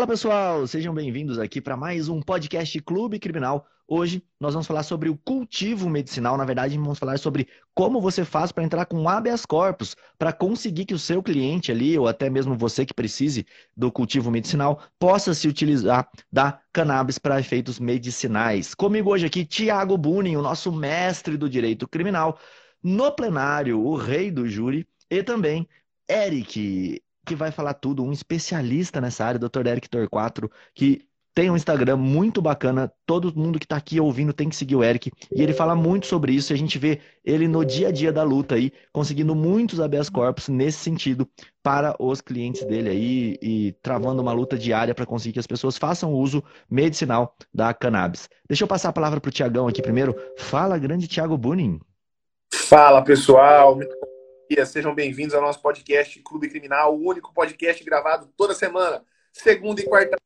Fala pessoal, sejam bem-vindos aqui para mais um podcast Clube Criminal. Hoje nós vamos falar sobre o cultivo medicinal. Na verdade, vamos falar sobre como você faz para entrar com habeas corpus, para conseguir que o seu cliente ali, ou até mesmo você que precise do cultivo medicinal, possa se utilizar da cannabis para efeitos medicinais. Comigo hoje aqui, Tiago Bunin, o nosso mestre do direito criminal, no plenário, o rei do júri, e também Eric, que vai falar tudo, um especialista nessa área, Dr. Eric Torquato, que tem um Instagram muito bacana. Todo mundo que está aqui ouvindo tem que seguir o Eric. E ele fala muito sobre isso. E a gente vê ele no dia a dia da luta aí, conseguindo muitos habeas corpus nesse sentido para os clientes dele aí e travando uma luta diária para conseguir que as pessoas façam uso medicinal da cannabis. Deixa eu passar a palavra para o Tiagão aqui primeiro. Fala, grande Tiago Bunin. Fala, pessoal. Dia, sejam bem-vindos ao nosso podcast Clube Criminal, o único podcast gravado toda semana, segunda e quarta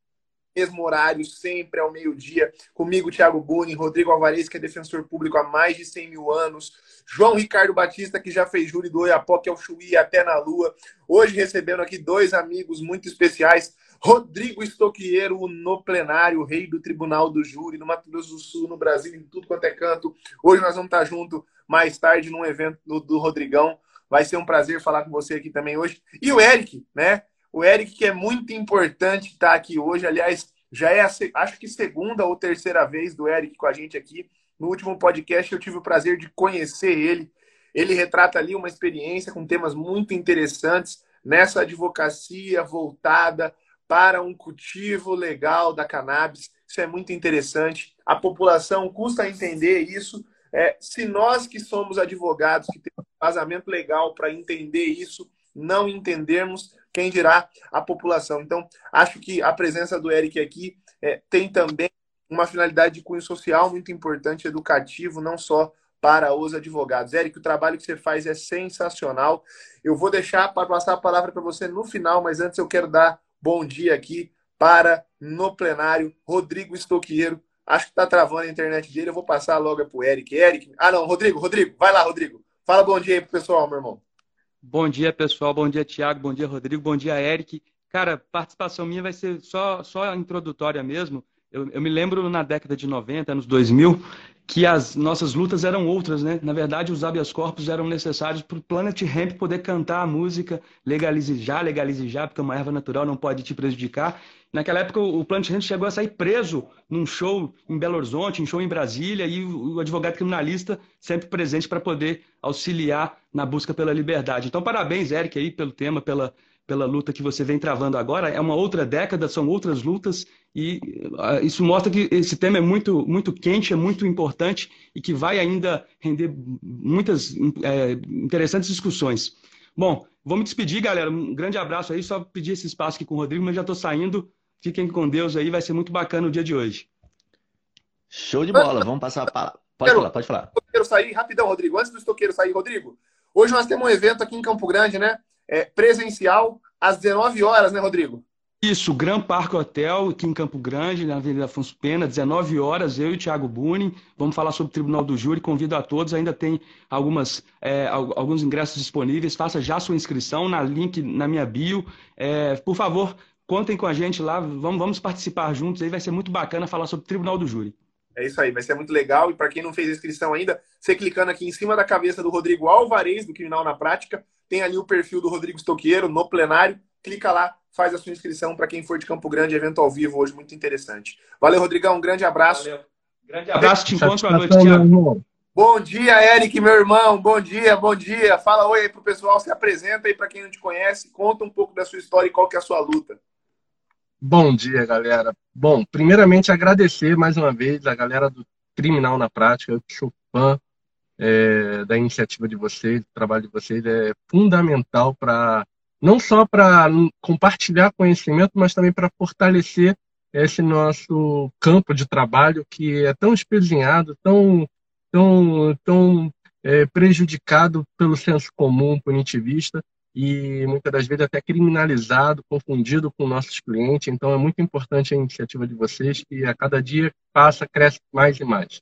mesmo horário, sempre ao meio-dia. Comigo, Thiago Buni, Rodrigo Alvarez, que é defensor público há mais de 100 mil anos, João Ricardo Batista, que já fez júri do Oiapoque ao Chuí até na Lua. Hoje recebendo aqui dois amigos muito especiais. Rodrigo Estoqueiro, no plenário, rei do Tribunal do Júri, no Mato Grosso do Sul, no Brasil, em tudo quanto é canto. Hoje nós vamos estar junto mais tarde num evento do Rodrigão. Vai ser um prazer falar com você aqui também hoje. E o Eric, né? O Eric, que é muito importante estar aqui hoje. Aliás, já é, a, acho que segunda ou terceira vez do Eric com a gente aqui. No último podcast eu tive o prazer de conhecer ele. Ele retrata ali uma experiência com temas muito interessantes nessa advocacia voltada para um cultivo legal da cannabis. Isso é muito interessante. A população custa entender isso. É, se nós que somos advogados, que temos vazamento legal para entender isso, não entendermos, quem dirá a população. Então, acho que a presença do Eric aqui é, tem também uma finalidade de cunho social muito importante, educativo, não só para os advogados. Eric, o trabalho que você faz é sensacional. Eu vou deixar para passar a palavra para você no final, mas antes eu quero dar bom dia aqui para, no plenário, Rodrigo Estoqueiro. Acho que está travando a internet dele, eu vou passar logo para o Eric. Eric. Ah, não, Rodrigo, Rodrigo, vai lá, Rodrigo. Fala bom dia aí pro pessoal, meu irmão. Bom dia, pessoal. Bom dia, Tiago. Bom dia, Rodrigo. Bom dia, Eric. Cara, participação minha vai ser só, só introdutória mesmo. Eu, eu, me lembro na década de 90, anos 2000, que as nossas lutas eram outras, né? Na verdade, os habeas corpus eram necessários para o Planet Hemp poder cantar a música legalize já, legalize já, porque uma erva natural não pode te prejudicar. Naquela época, o Planet Hemp chegou a sair preso num show em Belo Horizonte, em show em Brasília, e o advogado criminalista sempre presente para poder auxiliar na busca pela liberdade. Então, parabéns, Eric, aí, pelo tema, pela, pela luta que você vem travando agora. É uma outra década, são outras lutas e uh, isso mostra que esse tema é muito, muito quente, é muito importante e que vai ainda render muitas é, interessantes discussões. Bom, vou me despedir, galera. Um grande abraço aí. Só pedir esse espaço aqui com o Rodrigo, mas já estou saindo. Fiquem com Deus aí, vai ser muito bacana o dia de hoje. Show de bola. Vamos passar a palavra. Pode quero, falar, pode falar. Quero sair rapidão, Rodrigo. Antes do estoqueiro sair, Rodrigo. Hoje nós temos um evento aqui em Campo Grande, né? É, presencial às 19 horas, né, Rodrigo? Isso, Gran Parque Hotel, aqui em Campo Grande, na Avenida Afonso Pena, 19 horas, eu e o Thiago Bunin. Vamos falar sobre o Tribunal do Júri. Convido a todos, ainda tem algumas, é, alguns ingressos disponíveis. Faça já sua inscrição na link na minha bio. É, por favor, contem com a gente lá, vamos, vamos participar juntos. Aí vai ser muito bacana falar sobre o Tribunal do Júri. É isso aí, vai ser muito legal. E para quem não fez inscrição ainda, você clicando aqui em cima da cabeça do Rodrigo Alvarez, do Criminal na Prática, tem ali o perfil do Rodrigo Stoqueiro no plenário. Clica lá, faz a sua inscrição para quem for de Campo Grande, evento ao vivo hoje, muito interessante. Valeu, Rodrigão, um grande abraço. Valeu. Grande abraço, te encontro à noite, Tiago. Bom dia, Eric, meu irmão. Bom dia, bom dia. Fala oi aí pro pessoal, se apresenta aí para quem não te conhece, conta um pouco da sua história e qual que é a sua luta. Bom dia, galera. Bom, primeiramente agradecer mais uma vez a galera do Criminal na Prática. Eu sou fã é, da iniciativa de vocês, do trabalho de vocês. É fundamental para não só para compartilhar conhecimento, mas também para fortalecer esse nosso campo de trabalho que é tão espezinhado, tão, tão, tão é, prejudicado pelo senso comum punitivista e muitas das vezes até criminalizado, confundido com nossos clientes. Então é muito importante a iniciativa de vocês, que a cada dia passa, cresce mais e mais.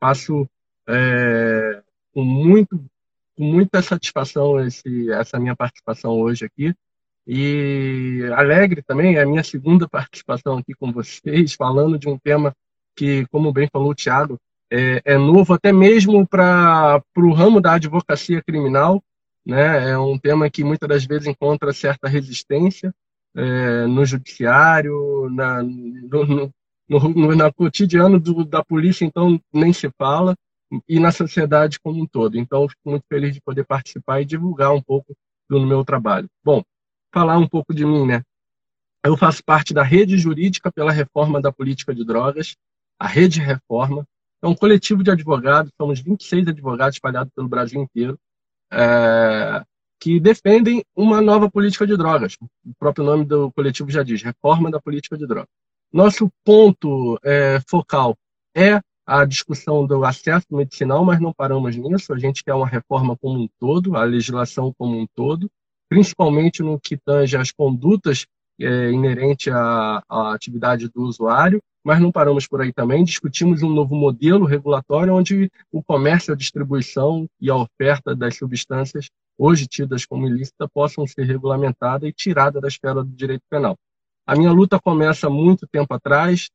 Passo é, com, muito, com muita satisfação esse, essa minha participação hoje aqui E alegre também, é a minha segunda participação aqui com vocês, falando de um tema que, como bem falou o Tiago, é, é, novo até mesmo para o ramo da advocacia criminal. Né? É um tema que muitas das vezes encontra certa resistência é, no judiciário, na, no, no, no, no cotidiano do, da polícia, então nem se fala, e na sociedade como um todo. Então, fico muito feliz de poder participar e divulgar um pouco do meu trabalho. Bom, falar um pouco de mim, né? Eu faço parte da Rede Jurídica pela Reforma da Política de Drogas, a Rede Reforma. É um coletivo de advogados, somos 26 advogados espalhados pelo Brasil inteiro, é, que defendem uma nova política de drogas. O próprio nome do coletivo já diz, Reforma da Política de Drogas. Nosso ponto é, focal é a discussão do acesso medicinal, mas não paramos nisso. A gente quer uma reforma como um todo, a legislação como um todo, principalmente no que tange as condutas é, inerentes à, à atividade do usuário, mas não paramos por aí também. Discutimos um novo modelo regulatório onde o comércio, a distribuição e a oferta das substâncias hoje tidas como ilícita possam ser regulamentadas e tiradas da esfera do direito penal. A minha luta começa muito tempo atrás,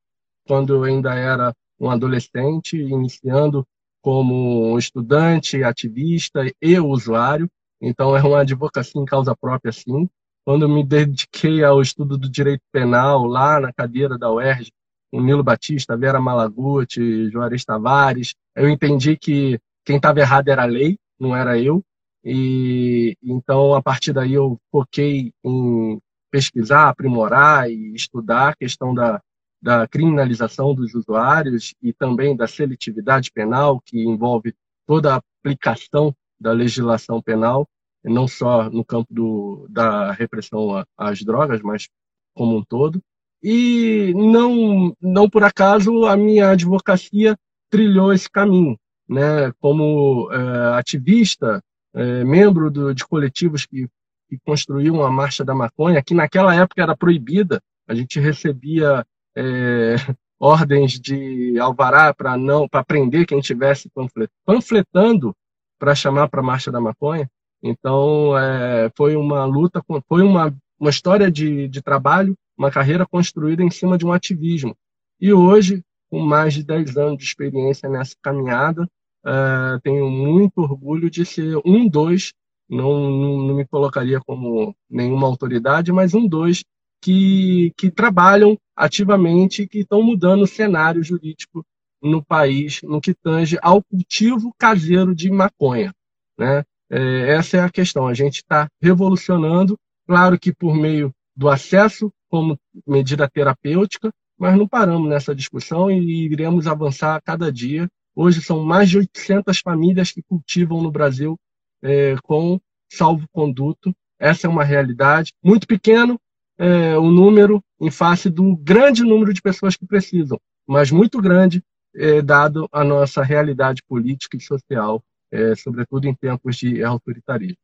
quando eu ainda era um adolescente, iniciando como estudante, ativista e usuário. Então, é uma advocacia em causa própria, sim. Quando me dediquei ao estudo do direito penal, lá na cadeira da UERJ, com Nilo Batista, Vera Malaguti, Juarez Tavares, eu entendi que quem estava errado era a lei, não era eu. E então, a partir daí, eu foquei em pesquisar, aprimorar e estudar a questão da, da criminalização dos usuários e também da seletividade penal, que envolve toda a aplicação da legislação penal, não só no campo do, da repressão às drogas, mas como um todo. E não, não por acaso a minha advocacia trilhou esse caminho. Né? Como é, ativista, é, membro do, de coletivos que, que construíam a Marcha da Maconha, que naquela época era proibida, a gente recebia é, ordens de alvará para não para prender quem tivesse panflet, panfletando para chamar para a marcha da maconha. Então é, foi uma luta, foi uma, uma história de, de trabalho, uma carreira construída em cima de um ativismo. E hoje, com mais de 10 anos de experiência nessa caminhada, é, tenho muito orgulho de ser um dos, não, não, não me colocaria como nenhuma autoridade, mas um dos que, que trabalham ativamente, que estão mudando o cenário jurídico no país, no que tange ao cultivo caseiro de maconha. Né? É, essa é a questão. A gente está revolucionando, claro que por meio do acesso como medida terapêutica, mas não paramos nessa discussão e iremos avançar a cada dia. Hoje são mais de 800 famílias que cultivam no Brasil é, com salvo-conduto. Essa é uma realidade. Muito pequeno, é, o número em face do grande número de pessoas que precisam, mas muito grande, é, dado a nossa realidade política e social, é, sobretudo em tempos de autoritarismo.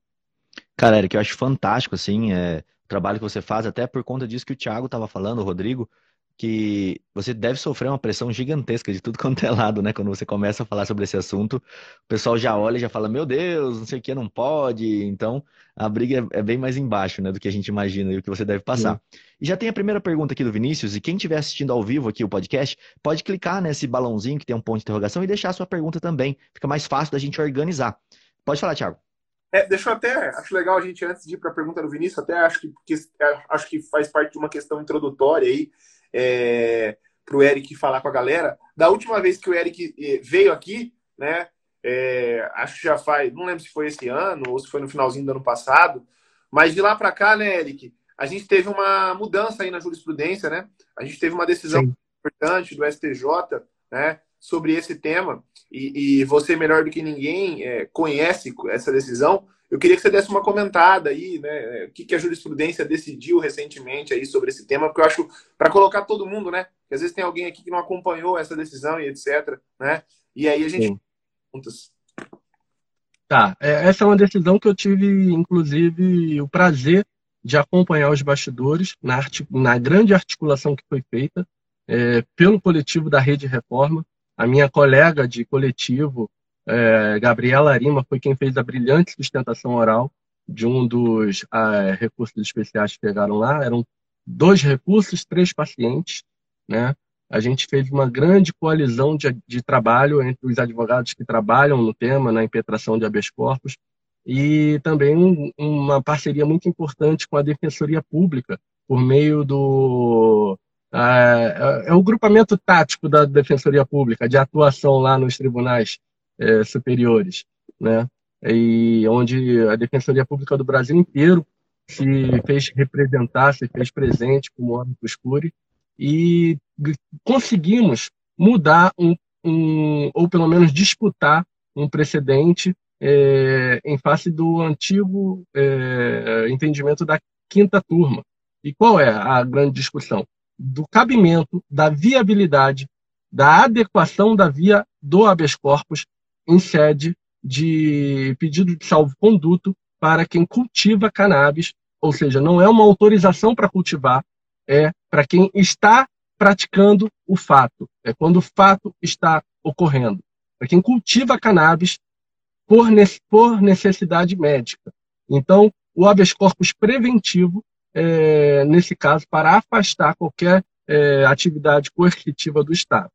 Cara, Eric, eu acho fantástico assim, é, trabalho que você faz, até por conta disso que o Thiago estava falando, o Rodrigo, que você deve sofrer uma pressão gigantesca de tudo quanto é lado, né? Quando você começa a falar sobre esse assunto, o pessoal já olha e já fala, meu Deus, não sei o que, não pode. Então, a briga é, é bem mais embaixo, né, do que a gente imagina e o que você deve passar. Sim. E já tem a primeira pergunta aqui do Vinícius, e quem estiver assistindo ao vivo aqui o podcast, pode clicar nesse balãozinho que tem um ponto de interrogação e deixar a sua pergunta também. Fica mais fácil da gente organizar. Pode falar, Thiago. É, deixa eu até, acho legal a gente, antes de ir para a pergunta do Vinícius, até acho que, porque, é, acho que faz parte de uma questão introdutória aí, é, para o Eric falar com a galera. Da última vez que o Eric eh, veio aqui, né? É, acho que já faz, não lembro se foi esse ano ou se foi no finalzinho do ano passado, mas de lá para cá, né, Eric, a gente teve uma mudança aí na jurisprudência, né? A gente teve uma decisão Sim. importante do STJ, né, sobre esse tema e, e você melhor do que ninguém é, conhece essa decisão. Eu queria que você desse uma comentada aí, né? O que, que a jurisprudência decidiu recentemente aí sobre esse tema, porque eu acho, para colocar todo mundo, né? Porque às vezes tem alguém aqui que não acompanhou essa decisão e etc, né? E aí a gente perguntas. Tá, é, essa é uma decisão que eu tive, inclusive, o prazer de acompanhar os bastidores na, na grande articulação que foi feita é, pelo coletivo da Rede Reforma. A minha colega de coletivo, é, Gabriela Arima foi quem fez a brilhante sustentação oral de um dos uh, recursos especiais que pegaram lá. Eram dois recursos, três pacientes, né? A gente fez uma grande coalizão de, de trabalho entre os advogados que trabalham no tema, na impetração de habeas corpus, e também um, uma parceria muito importante com a Defensoria Pública, por meio do. É, é o grupamento tático da Defensoria Pública, de atuação lá nos tribunais é, superiores, né? E onde a Defensoria Pública do Brasil inteiro se fez representar, se fez presente como órgão escuro e conseguimos mudar um, um, ou pelo menos disputar um precedente é, em face do antigo é, entendimento da quinta turma. E qual é a grande discussão? Do cabimento, da viabilidade, da adequação da via do habeas corpus em sede de pedido de salvo-conduto para quem cultiva cannabis, ou seja, não é uma autorização para cultivar, é para quem está praticando o fato, é quando o fato está ocorrendo. Para quem cultiva cannabis por, necessidade médica. Então, o habeas corpus preventivo, é, nesse caso, para afastar qualquer é, atividade coercitiva do Estado.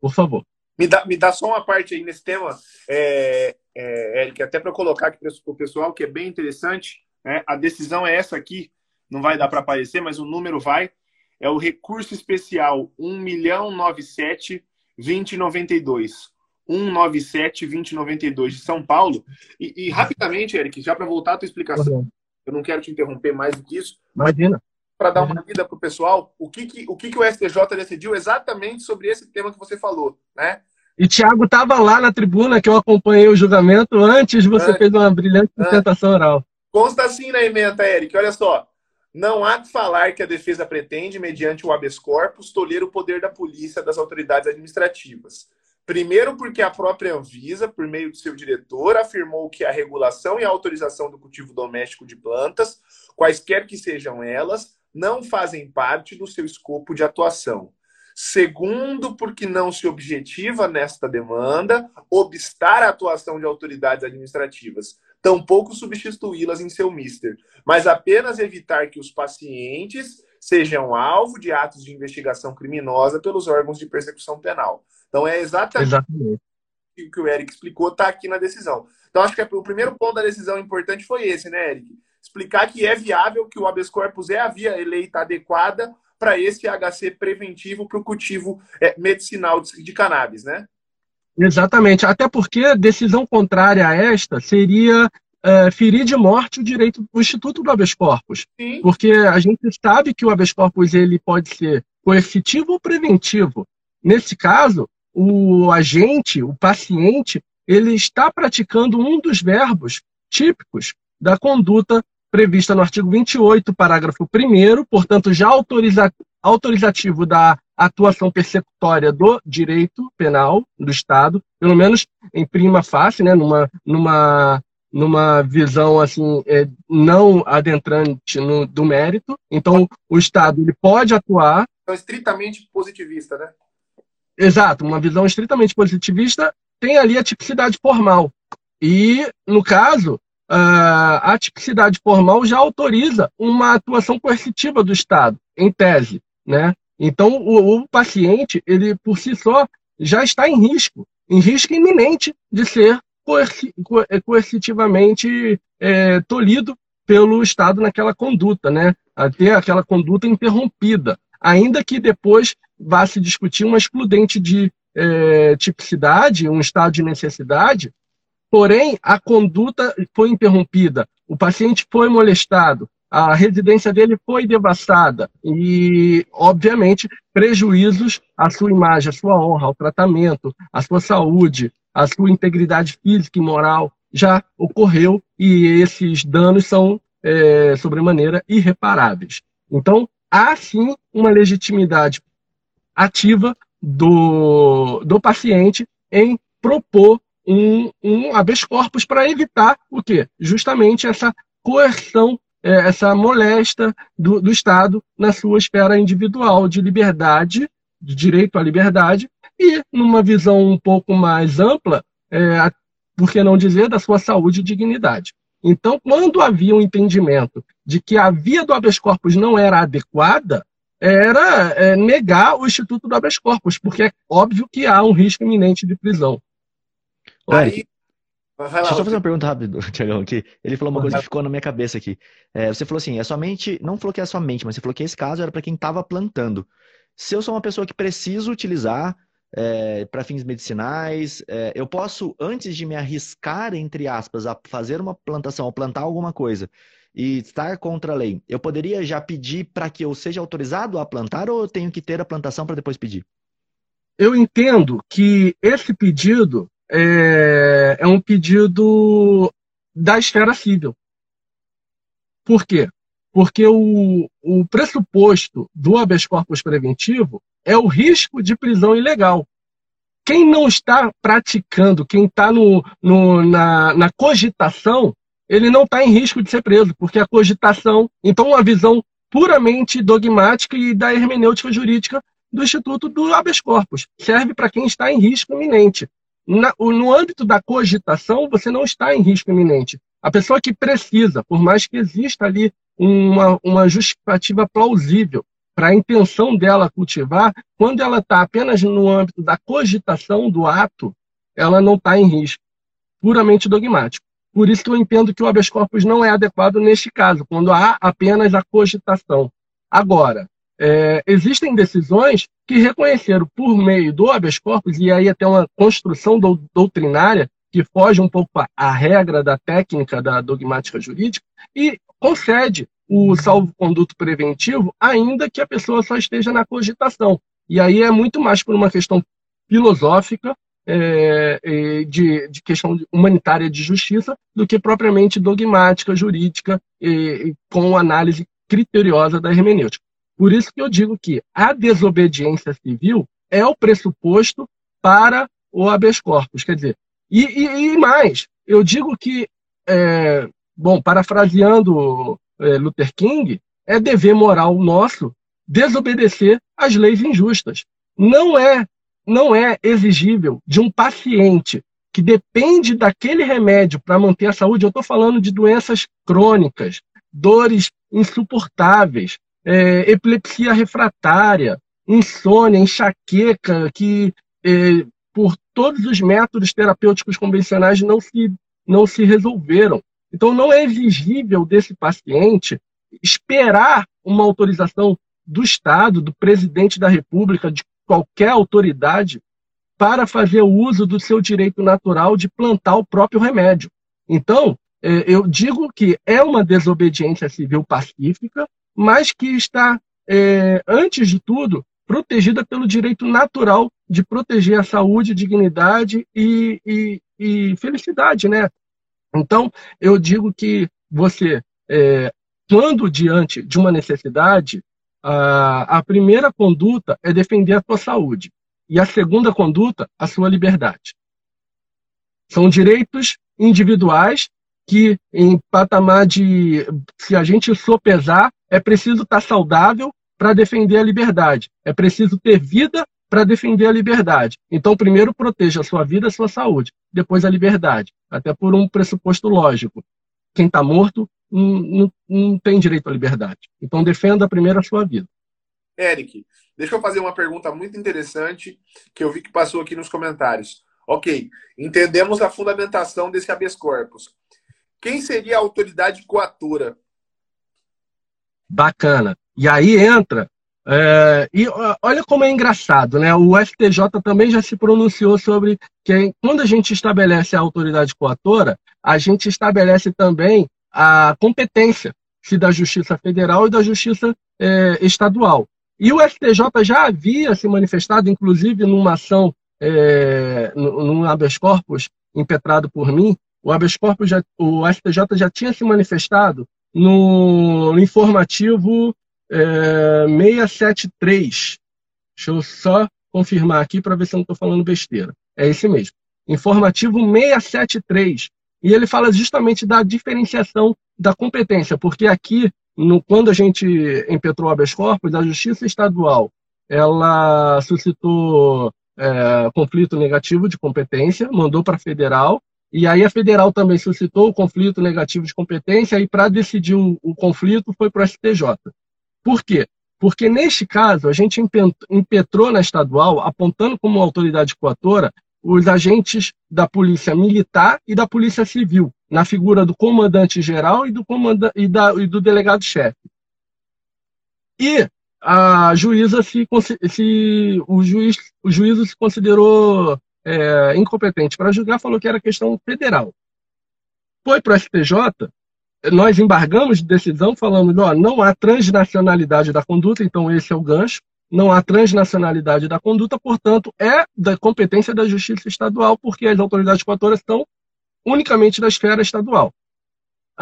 Por favor. Me dá, me dá só uma parte aí nesse tema, é, é, Eric, até para colocar aqui para o pessoal, que é bem interessante. Né? A decisão é essa aqui, não vai dar para aparecer, mas o número vai. É o recurso especial 1.097.2092. 197-2092 de São Paulo. E, e rapidamente, Eric, já para voltar à tua explicação. Eu não quero te interromper mais do que isso. Imagina. Para dar uma lida para o pessoal, o que, que, o que, que o STJ decidiu exatamente sobre esse tema que você falou, né? E Tiago estava lá na tribuna que eu acompanhei o julgamento antes, você antes. fez uma brilhante apresentação oral. Consta assim na emenda, Eric, olha só. Não há que falar que a defesa pretende, mediante o habeas corpus, tolher o poder da polícia das autoridades administrativas. Primeiro, porque a própria Anvisa, por meio de seu diretor, afirmou que a regulação e a autorização do cultivo doméstico de plantas, quaisquer que sejam elas, não fazem parte do seu escopo de atuação. Segundo, porque não se objetiva nesta demanda obstar a atuação de autoridades administrativas, tampouco substituí-las em seu mister, mas apenas evitar que os pacientes sejam alvo de atos de investigação criminosa pelos órgãos de persecução penal. Então é exatamente, exatamente. o que o Eric explicou, está aqui na decisão. Então acho que é o primeiro ponto da decisão importante foi esse, né, Eric? Explicar que é viável, que o habeas corpus é a via eleita adequada para esse HC preventivo para o cultivo é, medicinal de, de cannabis, né? Exatamente, até porque decisão contrária a esta seria é, ferir de morte o direito do Instituto do habeas corpus. Sim. Porque a gente sabe que o habeas corpus ele pode ser coercitivo ou preventivo. Nesse caso, o agente, o paciente, ele está praticando um dos verbos típicos da conduta prevista no artigo 28, parágrafo 1 portanto, já autoriza, autorizativo da atuação persecutória do direito penal do Estado, pelo menos em prima face, né, numa, numa, numa visão assim é, não adentrante no, do mérito. Então, o Estado ele pode atuar. Então, estritamente positivista, né? Exato, uma visão estritamente positivista tem ali a tipicidade formal. E, no caso, a tipicidade formal já autoriza uma atuação coercitiva do Estado, em tese. Né? Então, o, o paciente, ele por si só, já está em risco, em risco iminente de ser coerci, coercitivamente é, tolhido pelo Estado naquela conduta, né? a ter aquela conduta interrompida, ainda que depois vá se discutir uma excludente de é, tipicidade, um estado de necessidade, porém a conduta foi interrompida, o paciente foi molestado, a residência dele foi devastada e, obviamente, prejuízos à sua imagem, à sua honra, ao tratamento, à sua saúde, à sua integridade física e moral já ocorreu e esses danos são, é, sobremaneira, irreparáveis. Então, há sim uma legitimidade ativa do, do paciente em propor um, um habeas corpus para evitar o quê? Justamente essa coerção, é, essa molesta do, do Estado na sua esfera individual de liberdade, de direito à liberdade, e numa visão um pouco mais ampla, é, por que não dizer, da sua saúde e dignidade. Então, quando havia um entendimento de que a via do habeas corpus não era adequada, era é, negar o Instituto do habeas corpus, porque é óbvio que há um risco iminente de prisão. Aí, Deixa eu só fazer uma pergunta rápida, Tiagão, aqui. Ele falou uma coisa que ficou na minha cabeça aqui. É, você falou assim, é somente, não falou que é somente, mas você falou que esse caso era para quem estava plantando. Se eu sou uma pessoa que preciso utilizar é, para fins medicinais, é, eu posso, antes de me arriscar, entre aspas, a fazer uma plantação ou plantar alguma coisa e estar contra a lei, eu poderia já pedir para que eu seja autorizado a plantar ou eu tenho que ter a plantação para depois pedir? Eu entendo que esse pedido é, é um pedido da esfera civil. Por quê? Porque o, o pressuposto do habeas corpus preventivo é o risco de prisão ilegal. Quem não está praticando, quem está no, no, na, na cogitação, ele não está em risco de ser preso, porque a cogitação, então, uma visão puramente dogmática e da hermenêutica jurídica do Instituto do habeas corpus. Serve para quem está em risco iminente. Na, no âmbito da cogitação, você não está em risco iminente. A pessoa que precisa, por mais que exista ali uma, uma justificativa plausível para a intenção dela cultivar, quando ela está apenas no âmbito da cogitação do ato, ela não está em risco, puramente dogmático. Por isso que eu entendo que o habeas corpus não é adequado neste caso, quando há apenas a cogitação. Agora, é, existem decisões que reconheceram por meio do habeas corpus, e aí até uma construção doutrinária que foge um pouco à regra da técnica da dogmática jurídica, e concede o salvo-conduto preventivo, ainda que a pessoa só esteja na cogitação. E aí é muito mais por uma questão filosófica, é, de, de, questão humanitária de justiça, do que propriamente dogmática, jurídica, com análise criteriosa da hermenêutica. Por isso que eu digo que a desobediência civil é o pressuposto para o habeas corpus. Quer dizer, e, e, e mais, eu digo que, é, bom, parafraseando é, Luther King, é dever moral nosso desobedecer às leis injustas. Não é, não é exigível de um paciente que depende daquele remédio para manter a saúde. Eu estou falando de doenças crônicas, dores insuportáveis, é, epilepsia refratária, insônia, enxaqueca, que é, por todos os métodos terapêuticos convencionais não se, não se resolveram. Então, não é exigível desse paciente esperar uma autorização do Estado, do presidente da República, de qualquer autoridade, para fazer uso do seu direito natural de plantar o próprio remédio. Então, é, eu digo que é uma desobediência civil pacífica, mas que está, é, antes de tudo, protegida pelo direito natural de proteger a saúde, dignidade e, e, e felicidade, né? Então, eu digo que você, é, quando diante de uma necessidade, a, a primeira conduta é defender a sua saúde e a segunda conduta, a sua liberdade. São direitos individuais que, em patamar de, se a gente sopesar, é preciso estar saudável para defender a liberdade. É preciso ter vida para defender a liberdade. Então, primeiro proteja a sua vida, a sua saúde, depois a liberdade. Até por um pressuposto lógico. Quem está morto não, não, não, tem direito à liberdade. Então, defenda primeiro a sua vida. Eric, deixa eu fazer uma pergunta muito interessante que eu vi que passou aqui nos comentários. Ok, entendemos a fundamentação desse habeas corpus. Quem seria a autoridade coatora Bacana. E aí entra. É, e olha como é engraçado, né? O STJ também já se pronunciou sobre que quando a gente estabelece a autoridade coatora, a gente estabelece também a competência se da Justiça Federal e da Justiça é, Estadual. E o STJ já havia se manifestado, inclusive numa ação, é, num habeas corpus impetrado por mim, o habeas corpus, já, o STJ já tinha se manifestado no informativo é, 673. Deixa eu só confirmar aqui para ver se eu não estou falando besteira. É esse mesmo. Informativo 673. E ele fala justamente da diferenciação da competência, porque aqui, no, quando a gente impetrou habeas corpus, a Justiça Estadual ela suscitou é, conflito negativo de competência, mandou para a federal, E aí a federal também suscitou o conflito negativo de competência e para decidir o, o, conflito foi para o STJ. Por quê? Porque neste caso a gente impetrou na estadual, apontando como autoridade coatora os agentes da polícia militar e da polícia civil, na figura do comandante geral e do, comandante, e da, e do delegado-chefe. E a juíza se, se o juiz o juízo se considerou é, incompetente para julgar, falou que era questão federal. Foi para o STJ, nós embargamos de decisão falando, ó, não há transnacionalidade da conduta, então esse é o gancho, não há transnacionalidade da conduta, portanto, é da competência da justiça estadual, porque as autoridades coatoras estão unicamente da esfera estadual.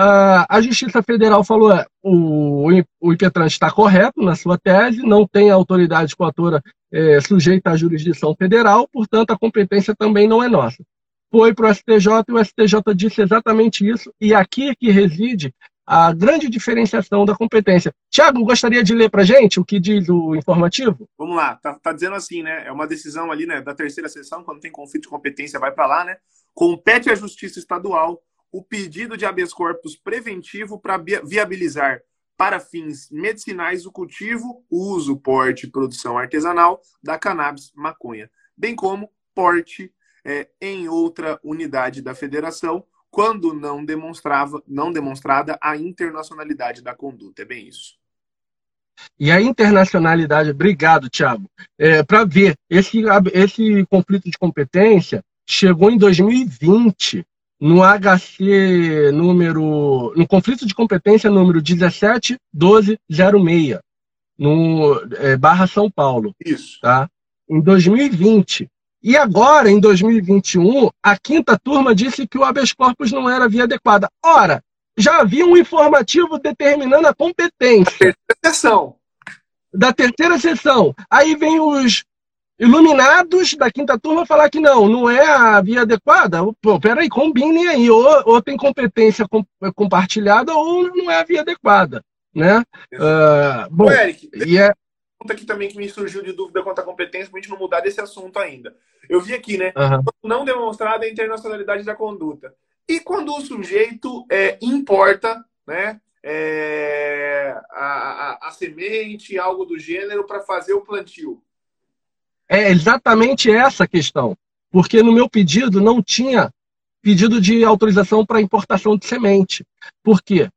A Justiça Federal falou é, o, o está correto na sua tese, não tem autoridade coatora é, sujeita à jurisdição federal, portanto, a competência também não é nossa. Foi para o STJ e o STJ disse exatamente isso, e aqui é que reside a grande diferenciação da competência. Tiago, gostaria de ler para gente o que diz o informativo? Vamos lá, tá, tá, dizendo assim, né? É uma decisão ali, né, da terceira sessão, quando tem conflito de competência, vai para lá, né? Compete à Justiça Estadual o pedido de habeas corpus preventivo para viabilizar para fins medicinais o cultivo, uso, porte e produção artesanal da cannabis maconha, bem como porte é, em outra unidade da federação, quando não demonstrava, não demonstrada a internacionalidade da conduta. É bem isso. E a internacionalidade, obrigado, Tiago. É, para ver, esse, esse conflito de competência chegou em 2020 no HC número. no conflito de competência número 171206, no é, barra São Paulo. Isso. Tá? Em 2020. E agora, em 2021, a quinta turma disse que o habeas corpus não era via adequada. Ora, já havia um informativo determinando a competência. Da terceira sessão. Da terceira sessão. Aí vem os iluminados da quinta turma falar que não, não é a via adequada. Pô, peraí, combinem aí. Ou, ou tem competência compartilhada ou não é a via adequada. Né? Uh, bom, Ô, Eric, e é... pergunta aqui também que me surgiu de dúvida quanto à competência, para a gente não mudar desse assunto ainda. Eu vi aqui, né? Uhum. Não demonstrada a internacionalidade da conduta. E quando o sujeito é, importa, né? É, a, a, a semente, algo do gênero, para fazer o plantio é exatamente essa a questão. Porque no meu pedido não tinha pedido de autorização para importação de semente. Por quê?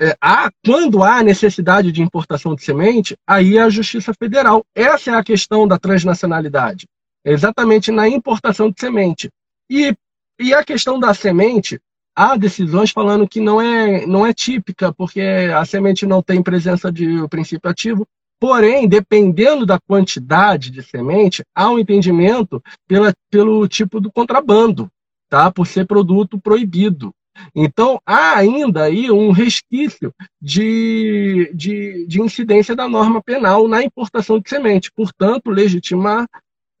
É, há, quando há necessidade de importação de semente, aí é a Justiça Federal. Essa é a questão da transnacionalidade. É exatamente na importação de semente. E, e a questão da semente, há decisões falando que não é, não é típica, porque a semente não tem presença de princípio ativo, Porém, dependendo da quantidade de semente, há um entendimento pela, pelo tipo do contrabando, tá? por ser produto proibido. Então, há ainda aí um resquício de, de, de incidência da norma penal na importação de semente. Portanto, legitimar,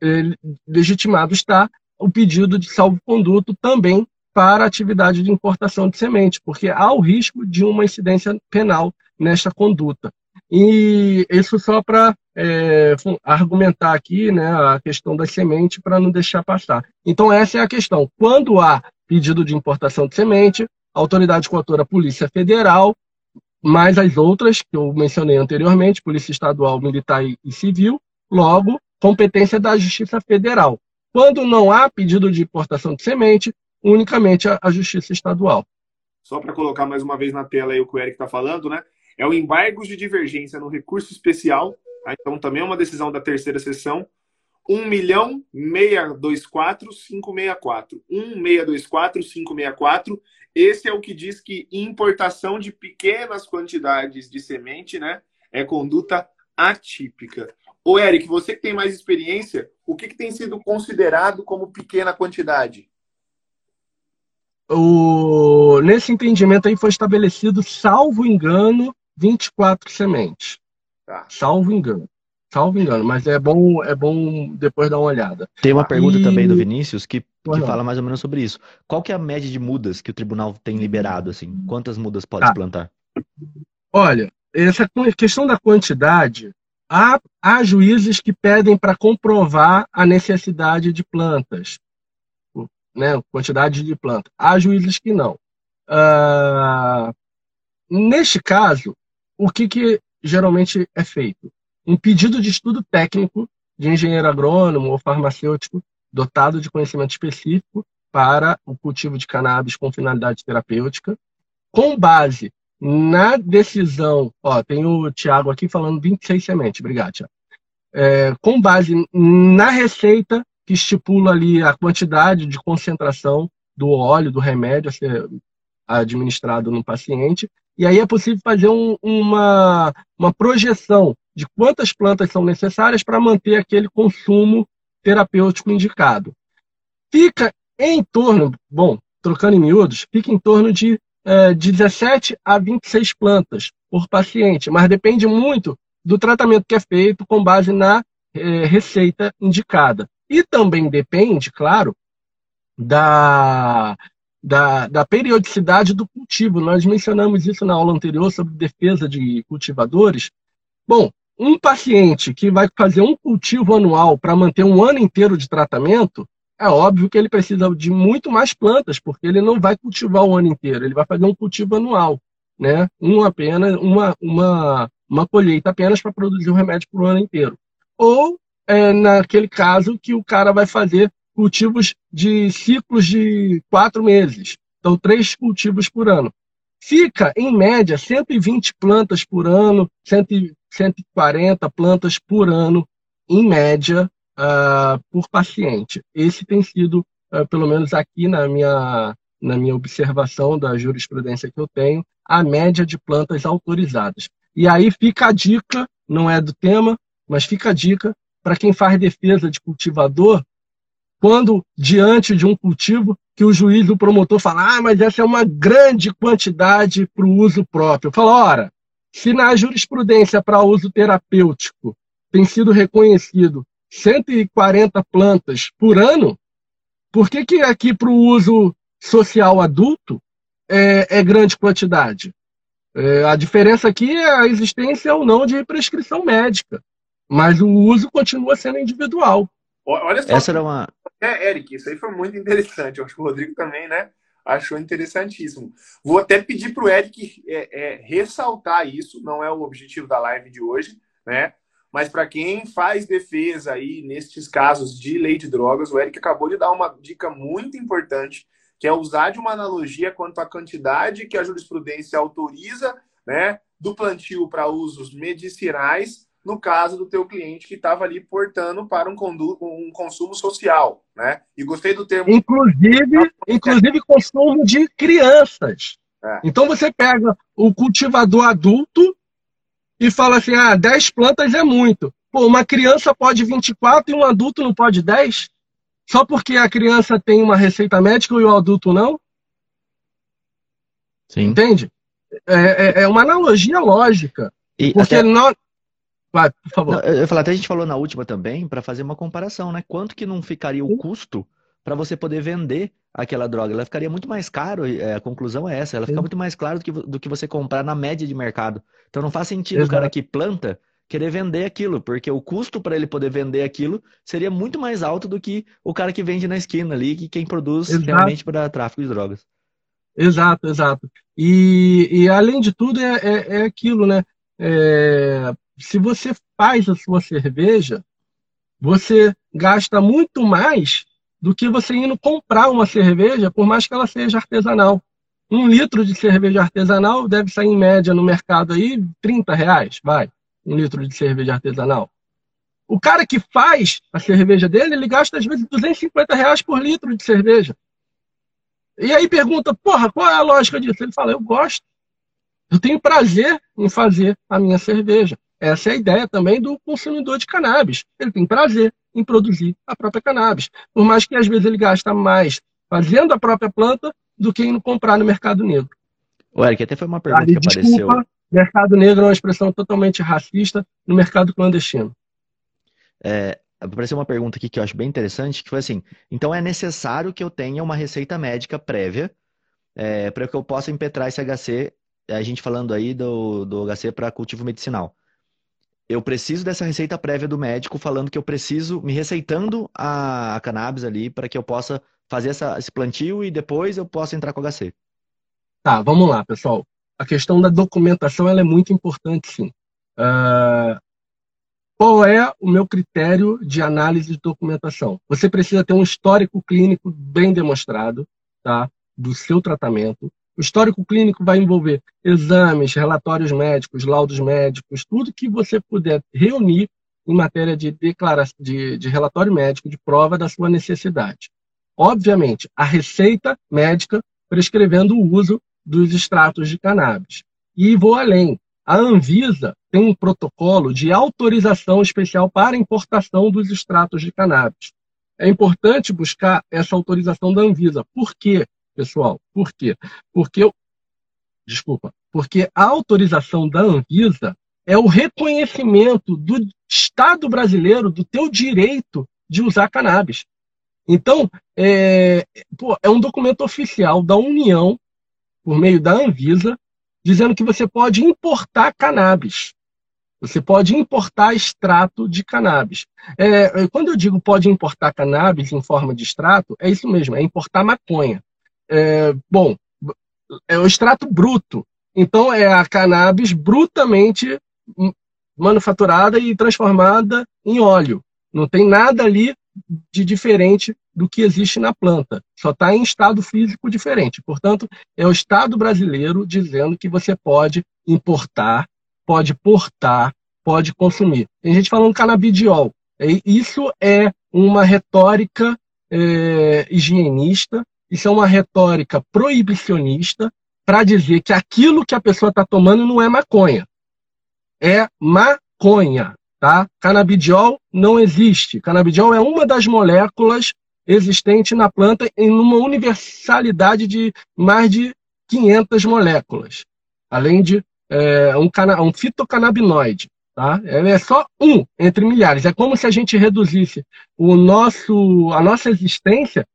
eh, legitimado está o pedido de salvo-conduto também para a atividade de importação de semente, porque há o risco de uma incidência penal nesta conduta. E isso só para é, argumentar aqui né, a questão da semente para não deixar passar. Então, essa é a questão. Quando há pedido de importação de semente, autoridade coautora Polícia Federal, mais as outras que eu mencionei anteriormente, Polícia Estadual, Militar e Civil, logo, competência da Justiça Federal. Quando não há pedido de importação de semente, unicamente a, a Justiça Estadual. Só para colocar mais uma vez na tela aí o que o Eric está falando, né? É o embargo de divergência no recurso especial, tá? então também é uma decisão da terceira sessão, 1 milhão 624 564. 1624 564. Esse é o que diz que importação de pequenas quantidades de semente, né, é conduta atípica. Ô, Eric, você que tem mais experiência, o que, que tem sido considerado como pequena quantidade? O... Nesse entendimento aí foi estabelecido, salvo engano, 24 sementes. Tá. Salvo engano. Salvo engano, mas é bom, é bom depois dar uma olhada. Tem uma pergunta também do Vinícius que, que fala mais ou menos sobre isso. Qual que é a média de mudas que o tribunal tem liberado, assim? Quantas mudas pode tá. plantar? Olha, essa questão da quantidade, há, há juízes que pedem para comprovar a necessidade de plantas. né, quantidade de planta. Há juízes que não. Uh, neste caso, o que, que geralmente é feito? Um pedido de estudo técnico de engenheiro agrônomo ou farmacêutico dotado de conhecimento específico para o cultivo de cannabis com finalidade terapêutica, com base na decisão, ó, tem o Tiago aqui falando 26 sementes, obrigado, Tiago. É, com base na receita que estipula ali a quantidade de concentração do óleo, do remédio a ser administrado no paciente, e aí é possível fazer um, uma, uma projeção de quantas plantas são necessárias para manter aquele consumo terapêutico indicado. Fica em torno, bom, trocando em miúdos, fica em torno de é, 17 a 26 plantas por paciente, mas depende muito do tratamento que é feito com base na é, receita indicada. E também depende, claro, da, da, da, periodicidade do cultivo. Nós mencionamos isso na aula anterior sobre defesa de cultivadores. Bom, um paciente que vai fazer um cultivo anual para manter um ano inteiro de tratamento, é óbvio que ele precisa de muito mais plantas, porque ele não vai cultivar o ano inteiro, ele vai fazer um cultivo anual, né? Uma apenas, uma, uma, uma colheita apenas para produzir o remédio para o ano inteiro. Ou é, naquele caso que o cara vai fazer cultivos de ciclos de quatro meses, então três cultivos por ano. Fica, em média, 120 plantas por ano, 140 plantas por ano, em média, uh, por paciente. Esse tem sido, uh, pelo menos aqui na minha, na minha observação da jurisprudência que eu tenho, a média de plantas autorizadas. E aí fica a dica, não é do tema, mas fica a dica para quem faz defesa de cultivador, quando diante de um cultivo que o juiz, o promotor fala, ah, mas essa é uma grande quantidade para o uso próprio. Fala, ora, se na jurisprudência para uso terapêutico tem sido reconhecido 140 plantas por ano, por que, que aqui para o uso social adulto é, é grande quantidade? É, a diferença aqui é a existência ou não de prescrição médica, mas o uso continua sendo individual. Olha só. Essa era uma. É, Eric, isso aí foi muito interessante. Eu acho que o Rodrigo também, né? Achou interessantíssimo. Vou até pedir para o Eric é, é, ressaltar isso, não é o objetivo da live de hoje, né? Mas para quem faz defesa aí nestes casos de lei de drogas, o Eric acabou de dar uma dica muito importante, que é usar de uma analogia quanto à quantidade que a jurisprudência autoriza, né, do plantio para usos medicinais, no caso do teu cliente que estava ali portando para um, um, consumo social, né? E gostei do termo. Inclusive, inclusive consumo de crianças. É. Então você pega o cultivador adulto e fala assim: ah, 10 plantas é muito. Pô, uma criança pode 24 e um adulto não pode 10? Só porque a criança tem uma receita médica e o adulto não? Sim. Entende? É, é, é uma analogia lógica. E porque até... nós. Vai, por favor. Não, eu falar, até a gente falou na última também, para fazer uma comparação, né? Quanto que não ficaria o custo para você poder vender aquela droga? Ela ficaria muito mais caro, é, a conclusão é essa, ela fica muito mais clara do que, do que você comprar na média de mercado. Então não faz sentido Exato. o cara que planta querer vender aquilo, porque o custo para ele poder vender aquilo seria muito mais alto do que o cara que vende na esquina ali, que quem produz exato. realmente para tráfico de drogas. Exato, exato. E, e além de tudo é, é, é aquilo, né? É, se você faz a sua cerveja, você gasta muito mais do que você indo comprar uma cerveja, por mais que ela seja artesanal. Um litro de cerveja artesanal deve sair em média no mercado aí 30 reais, vai, um litro de cerveja artesanal. O cara que faz a cerveja dele, ele gasta às vezes 250 reais por litro de cerveja. E aí pergunta, porra, qual é a lógica disso? Ele fala, eu gosto. Eu tenho prazer em fazer a minha cerveja. Essa é a ideia também do consumidor de cannabis. Ele tem prazer em produzir a própria cannabis. Por mais que às vezes ele gasta mais fazendo a própria planta do que indo comprar no mercado negro. O Eric, até foi uma pergunta ah, que desculpa, apareceu. Mercado negro é uma expressão totalmente racista no mercado clandestino. É, apareceu uma pergunta aqui que eu acho bem interessante, que foi assim: então é necessário que eu tenha uma receita médica prévia é, para que eu possa impetrar esse HC, a gente falando aí do, do HC para cultivo medicinal. Eu preciso dessa receita prévia do médico falando que eu preciso, me receitando a, a cannabis ali para que eu possa fazer essa, esse plantio e depois eu posso entrar com o HC. Tá, vamos lá, pessoal. A questão da documentação ela é muito importante, sim. Uh, qual é o meu critério de análise de documentação? Você precisa ter um histórico clínico bem demonstrado, tá? Do seu tratamento. O histórico clínico vai envolver exames, relatórios médicos, laudos médicos, tudo que você puder reunir em matéria de, declaração, de, de relatório médico, de prova da sua necessidade. Obviamente, a receita médica prescrevendo o uso dos extratos de cannabis. E vou além. A Anvisa tem um protocolo de autorização especial para importação dos extratos de cannabis. É importante buscar essa autorização da Anvisa. Por quê, pessoal? Por quê? Porque, desculpa, porque a autorização da Anvisa é o reconhecimento do Estado brasileiro do teu direito de usar cannabis. Então, é, pô, é um documento oficial da União, por meio da Anvisa, dizendo que você pode importar cannabis. Você pode importar extrato de cannabis. É, quando eu digo pode importar cannabis em forma de extrato, é isso mesmo, é importar maconha. É, bom, é o extrato bruto. Então é a cannabis brutamente manufaturada e transformada em óleo. Não tem nada ali de diferente do que existe na planta. Só está em estado físico diferente. Portanto, é o Estado brasileiro dizendo que você pode importar, pode portar, pode consumir. Tem gente falando canabidiol. Isso é uma retórica é, higienista, isso é uma retórica proibicionista para dizer que aquilo que a pessoa está tomando não é maconha é maconha, tá? Canabidiol não existe. Canabidiol é uma das moléculas existentes na planta em uma universalidade de mais de 500 moléculas, além de é, um, um fitocannabinoide. Tá? é só um entre milhares. É como se a gente reduzisse o nosso, a nossa existência,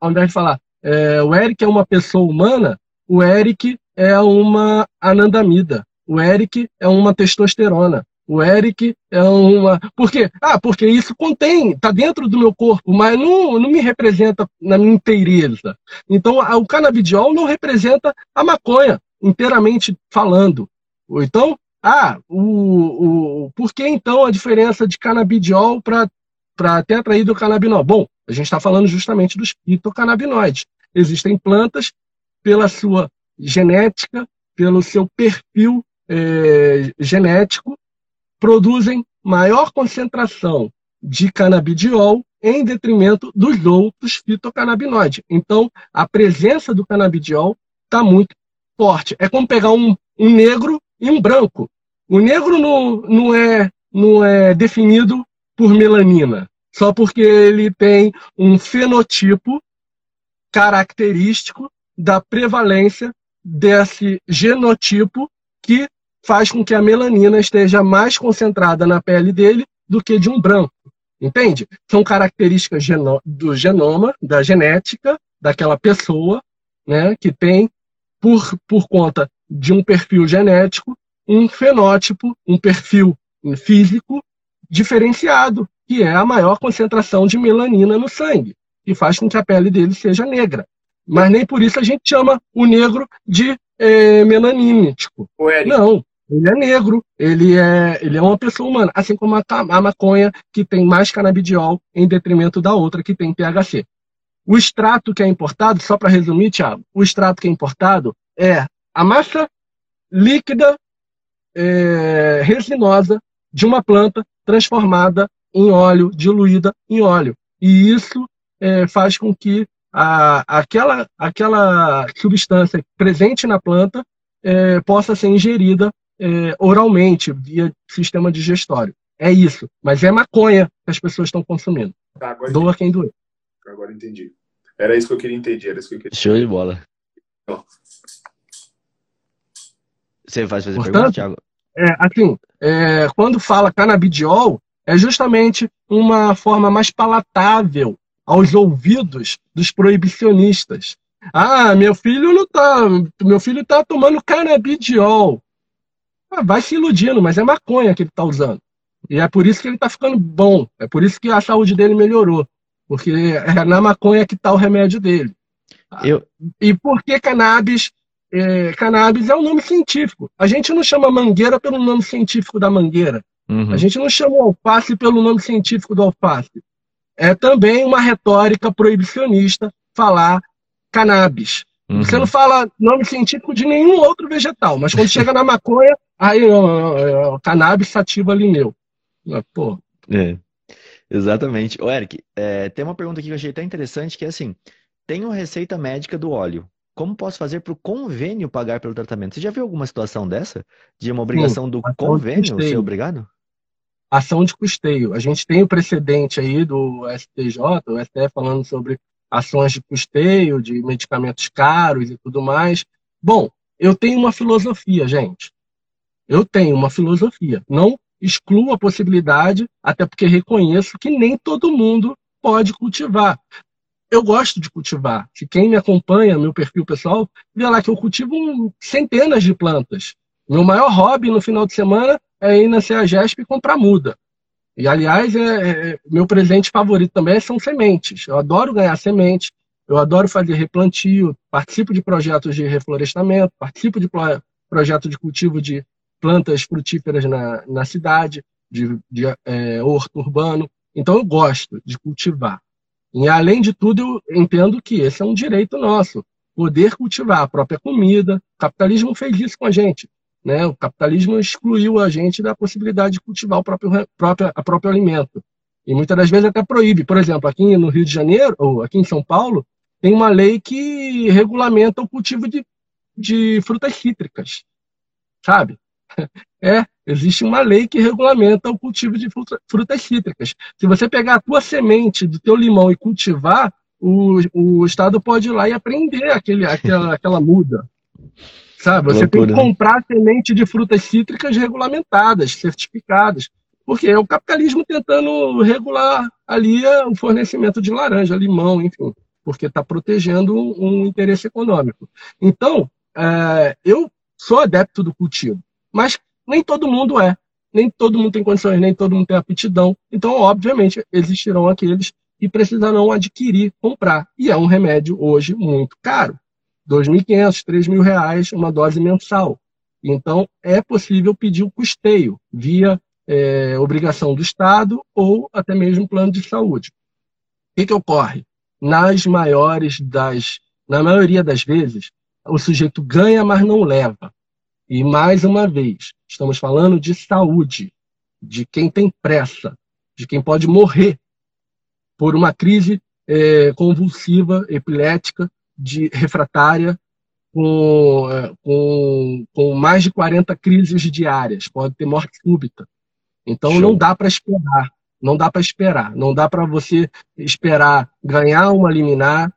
ao invés de falar é, o Eric é uma pessoa humana, o Eric é uma anandamida. O Eric é uma testosterona. O Eric é uma. Por quê? Ah, porque isso contém, está dentro do meu corpo, mas não, não me representa na minha inteireza. Então, o canabidiol não representa a maconha, inteiramente falando. Então, ah, o, o, por que então a diferença de canabidiol para tetraidrocannabinol? Bom, a gente está falando justamente dos fitocannabinoides. Existem plantas, pela sua genética, pelo seu perfil é, genético produzem maior concentração de canabidiol em detrimento dos outros fitocannabinoides. Então, a presença do canabidiol está muito forte. É como pegar um, um, negro e um branco. O negro não, não, é, não é definido por melanina, só porque ele tem um fenotipo característico da prevalência desse genotipo que faz com que a melanina esteja mais concentrada na pele dele do que de um branco. Entende? São características do genoma, da genética daquela pessoa, né, que tem, por, por conta de um perfil genético, um fenótipo, um perfil físico diferenciado, que é a maior concentração de melanina no sangue, e faz com que a pele dele seja negra. Mas nem por isso a gente chama o negro de é. Não, ele é negro, ele é, ele é uma pessoa humana, assim como a, a maconha, que tem mais canabidiol em detrimento da outra, que tem THC. O extrato que é importado, só para resumir, Thiago, o extrato que é importado é a massa líquida é, resinosa de uma planta transformada em óleo, diluída em óleo. E isso é, faz com que a, aquela, aquela substância presente na planta é, possa ser ingerida é, oralmente, via sistema digestório. É isso. Mas é maconha que as pessoas estão consumindo. Tá, Doa quem doer. Agora entendi. Era isso que eu queria entender. Era isso que eu queria... Show de bola. Você vai fazer Portanto, pergunta, Thiago? É, assim, é, quando fala canabidiol, é justamente uma forma mais palatável aos ouvidos dos proibicionistas. Ah, meu filho não tá, meu filho tá tomando canabidiol. Ah, vai se iludindo, mas é maconha que ele está usando. E é por isso que ele está ficando bom. É por isso que a saúde dele melhorou. porque é na maconha que está o remédio dele. Eu... E por que cannabis? É, cannabis é um nome científico. A gente não chama mangueira pelo nome científico da mangueira. Uhum. A gente não chama alface pelo nome científico do alface. É também uma retórica proibicionista falar cannabis. Uhum. Você não fala nome científico de nenhum outro vegetal, mas quando chega na maconha, aí o cannabis sativa ali meu. Pô. É, exatamente. Ô, Eric, é, tem uma pergunta aqui que eu achei até interessante, que é assim, tenho receita médica do óleo. Como posso fazer para o convênio pagar pelo tratamento? Você já viu alguma situação dessa? De uma obrigação Sim, do convênio ser obrigado? Ação de custeio. A gente tem o precedente aí do STJ, o STF falando sobre ações de custeio, de medicamentos caros e tudo mais. Bom, eu tenho uma filosofia, gente. Eu tenho uma filosofia. Não excluo a possibilidade, até porque reconheço que nem todo mundo pode cultivar. Eu gosto de cultivar. Se quem me acompanha, meu perfil pessoal, vê lá que eu cultivo centenas de plantas. Meu maior hobby no final de semana é ir na CEAGESP e comprar muda. E, aliás, é, é, meu presente favorito também são sementes. Eu adoro ganhar sementes, eu adoro fazer replantio, participo de projetos de reflorestamento, participo de projetos de cultivo de plantas frutíferas na, na cidade, de, de é, horto urbano. Então, eu gosto de cultivar. E, além de tudo, eu entendo que esse é um direito nosso, poder cultivar a própria comida. O capitalismo fez isso com a gente. Né? O capitalismo excluiu a gente da possibilidade de cultivar o próprio, a próprio alimento. E muitas das vezes até proíbe. Por exemplo, aqui no Rio de Janeiro, ou aqui em São Paulo, tem uma lei que regulamenta o cultivo de, de frutas cítricas. Sabe? É, existe uma lei que regulamenta o cultivo de fruta, frutas cítricas. Se você pegar a tua semente do teu limão e cultivar, o, o Estado pode ir lá e apreender aquele, aquela, aquela muda. Sabe? Você Loucura, tem que né? comprar semente de frutas cítricas regulamentadas, certificadas. Porque é o capitalismo tentando regular ali o fornecimento de laranja, limão, enfim, porque está protegendo um interesse econômico. Então, é, eu sou adepto do cultivo, mas nem todo mundo é. Nem todo mundo tem condições, nem todo mundo tem aptidão. Então, obviamente, existirão aqueles que precisarão adquirir, comprar. E é um remédio hoje muito caro. 2.500, 3.000 reais uma dose mensal. Então, é possível pedir o custeio via é, obrigação do Estado ou até mesmo plano de saúde. O que, que ocorre? Nas maiores das, na maioria das vezes, o sujeito ganha, mas não leva. E mais uma vez, estamos falando de saúde, de quem tem pressa, de quem pode morrer por uma crise é, convulsiva, epilética, de refratária com, é, com, com mais de 40 crises diárias, pode ter morte súbita. Então Show. não dá para esperar, não dá para esperar, não dá para você esperar ganhar uma liminar,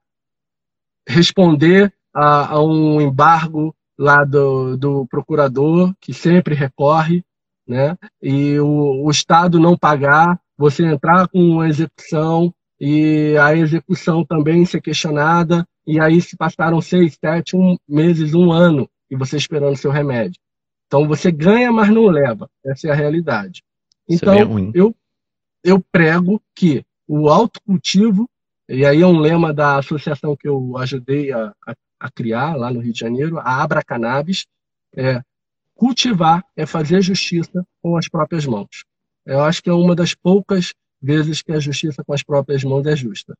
responder a, a, um embargo lá do, do procurador, que sempre recorre, né? e o, o Estado não pagar, você entrar com uma execução e a execução também ser questionada e aí se passaram seis, sete um, meses, um ano, e você esperando seu remédio. Então você ganha, mas não leva. Essa é a realidade. É então, é eu, eu prego que o autocultivo, e aí é um lema da associação que eu ajudei a, a, a criar lá no Rio de Janeiro, a Abra Cannabis, é cultivar é fazer justiça com as próprias mãos. Eu acho que é uma das poucas vezes que a justiça com as próprias mãos é justa.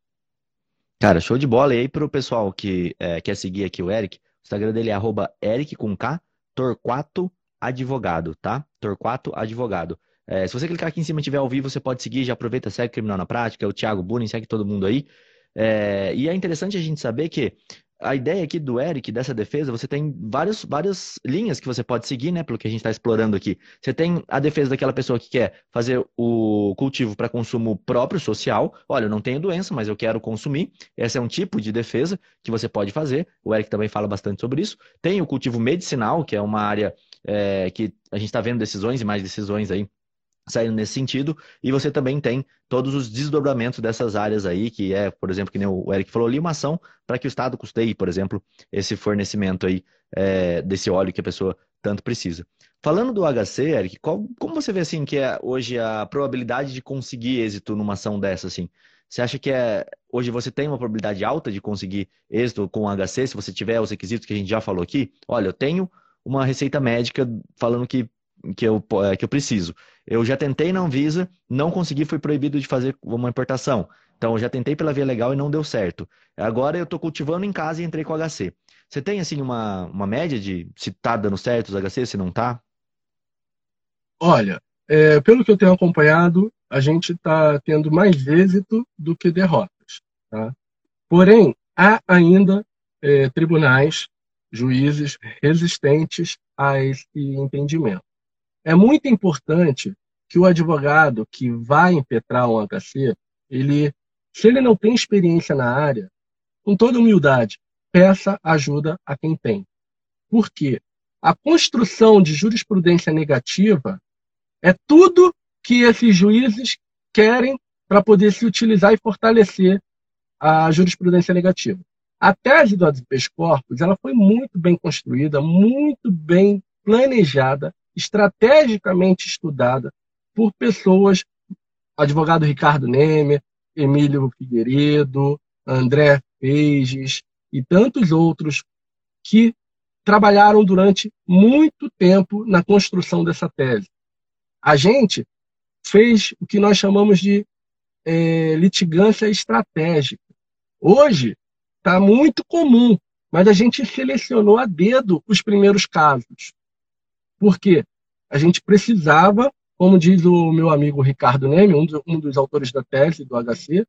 Cara, show de bola. E aí, pro pessoal que é, quer seguir aqui o Eric, o Instagram dele é arroba Eric com K, Torquato Advogado, tá? Torquato Advogado. É, se você clicar aqui em cima e tiver ao vivo, você pode seguir, já aproveita, segue Criminal na Prática, o Thiago Bunin, segue todo mundo aí. É, e é interessante a gente saber que a ideia aqui do Eric, dessa defesa, você tem vários, várias linhas que você pode seguir, né? Pelo que a gente está explorando aqui. Você tem a defesa daquela pessoa que quer fazer o cultivo para consumo próprio, social. Olha, eu não tenho doença, mas eu quero consumir. Esse é um tipo de defesa que você pode fazer. O Eric também fala bastante sobre isso. Tem o cultivo medicinal, que é uma área é, que a gente está vendo decisões e mais decisões aí saindo nesse sentido, e você também tem todos os desdobramentos dessas áreas aí, que é, por exemplo, que nem o Eric falou ali, uma ação para que o Estado custeie, por exemplo, esse fornecimento aí é, desse óleo que a pessoa tanto precisa. Falando do HC, Eric, qual, como você vê assim que é hoje a probabilidade de conseguir êxito numa ação dessa assim? Você acha que é hoje você tem uma probabilidade alta de conseguir êxito com o HC se você tiver os requisitos que a gente já falou aqui? Olha, eu tenho uma receita médica falando que que eu, é, que eu preciso. Eu já tentei na Anvisa, não consegui, fui proibido de fazer uma importação. Então, eu já tentei pela via legal e não deu certo. Agora eu estou cultivando em casa e entrei com HC. Você tem, assim, uma, uma média de se está dando certo os HC, se não está? Olha, é, pelo que eu tenho acompanhado, a gente está tendo mais êxito do que derrotas. Tá? Porém, há ainda é, tribunais, juízes resistentes a esse entendimento. É muito importante que o advogado que vai impetrar um HC, ele, se ele não tem experiência na área, com toda humildade, peça ajuda a quem tem. Por quê? A construção de jurisprudência negativa é tudo que esses juízes querem para poder se utilizar e fortalecer a jurisprudência negativa. A tese do habeas corpus ela foi muito bem construída, muito bem planejada estrategicamente estudada por pessoas, advogado Ricardo Nemer, Emílio Figueiredo, André Peiges e tantos outros que trabalharam durante muito tempo na construção dessa tese. A gente fez o que nós chamamos de é, litigância estratégica. Hoje está muito comum, mas a gente selecionou a dedo os primeiros casos. Porque a gente precisava, como diz o meu amigo Ricardo Neme, um, um dos autores da tese do HC,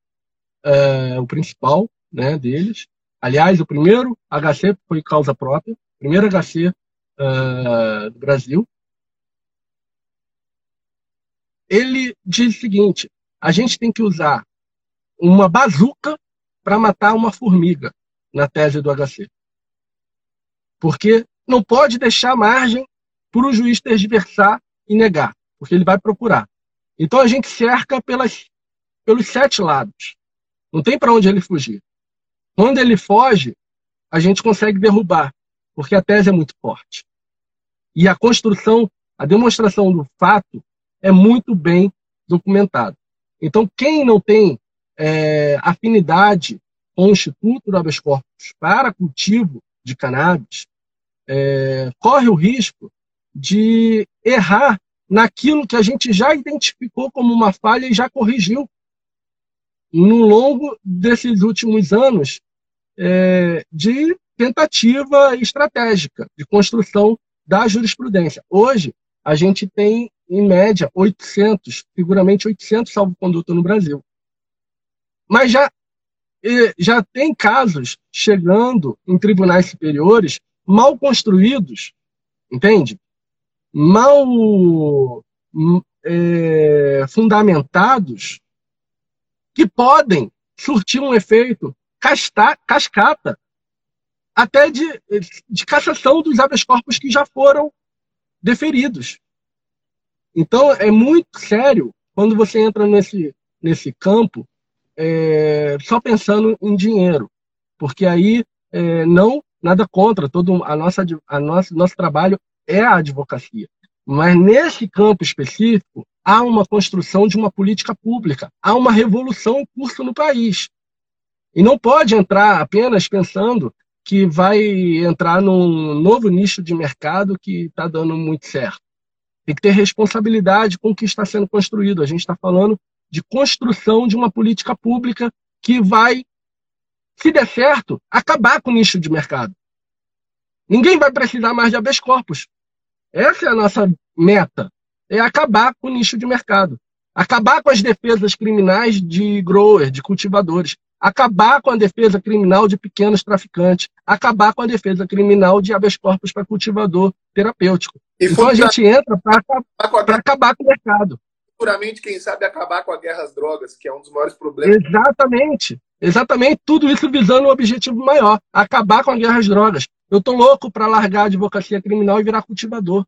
é, o principal né, deles. Aliás, o primeiro HC foi causa própria, primeiro HC é, do Brasil. Ele diz o seguinte: a gente tem que usar uma bazuca para matar uma formiga na tese do HC. Porque não pode deixar margem para o juiz tergiversar e negar, porque ele vai procurar. Então a gente cerca pelas, pelos sete lados. Não tem para onde ele fugir. Quando ele foge, a gente consegue derrubar, porque a tese é muito forte. E a construção, a demonstração do fato é muito bem documentada. Então, quem não tem é, afinidade com o Instituto do Habeas Corpus para cultivo de cannabis, é, corre o risco de errar naquilo que a gente já identificou como uma falha e já corrigiu no longo desses últimos anos é, de tentativa estratégica de construção da jurisprudência. Hoje, a gente tem, em média, 800, seguramente 800 salvo-conduto no Brasil. Mas já, já tem casos chegando em tribunais superiores mal construídos, entende? Mal é, fundamentados que podem surtir um efeito casta, cascata até de, de cassação dos habeas corpus que já foram deferidos. Então, é muito sério quando você entra nesse, nesse campo é, só pensando em dinheiro, porque aí é, não nada contra todo a nossa a nossa nosso trabalho é a advocacia. Mas nesse campo específico, há uma construção de uma política pública, há uma revolução em curso no país. E não pode entrar apenas pensando que vai entrar num novo nicho de mercado que está dando muito certo. Tem que ter responsabilidade com o que está sendo construído. A gente está falando de construção de uma política pública que vai, se der certo, acabar com o nicho de mercado. Ninguém vai precisar mais de habeas corpus. Essa é a nossa meta, é acabar com o nicho de mercado. Acabar com as defesas criminais de growers, de cultivadores. Acabar com a defesa criminal de pequenos traficantes. Acabar com a defesa criminal de habeas corpus para cultivador terapêutico. E então a gente entra para acabar, com o mercado. Futuramente, quem sabe, acabar com a guerra às drogas, que é um dos maiores problemas. Exatamente. Exatamente. Tudo isso visando um objetivo maior: acabar com a guerra às drogas. Eu tô louco para largar a advocacia criminal e virar cultivador.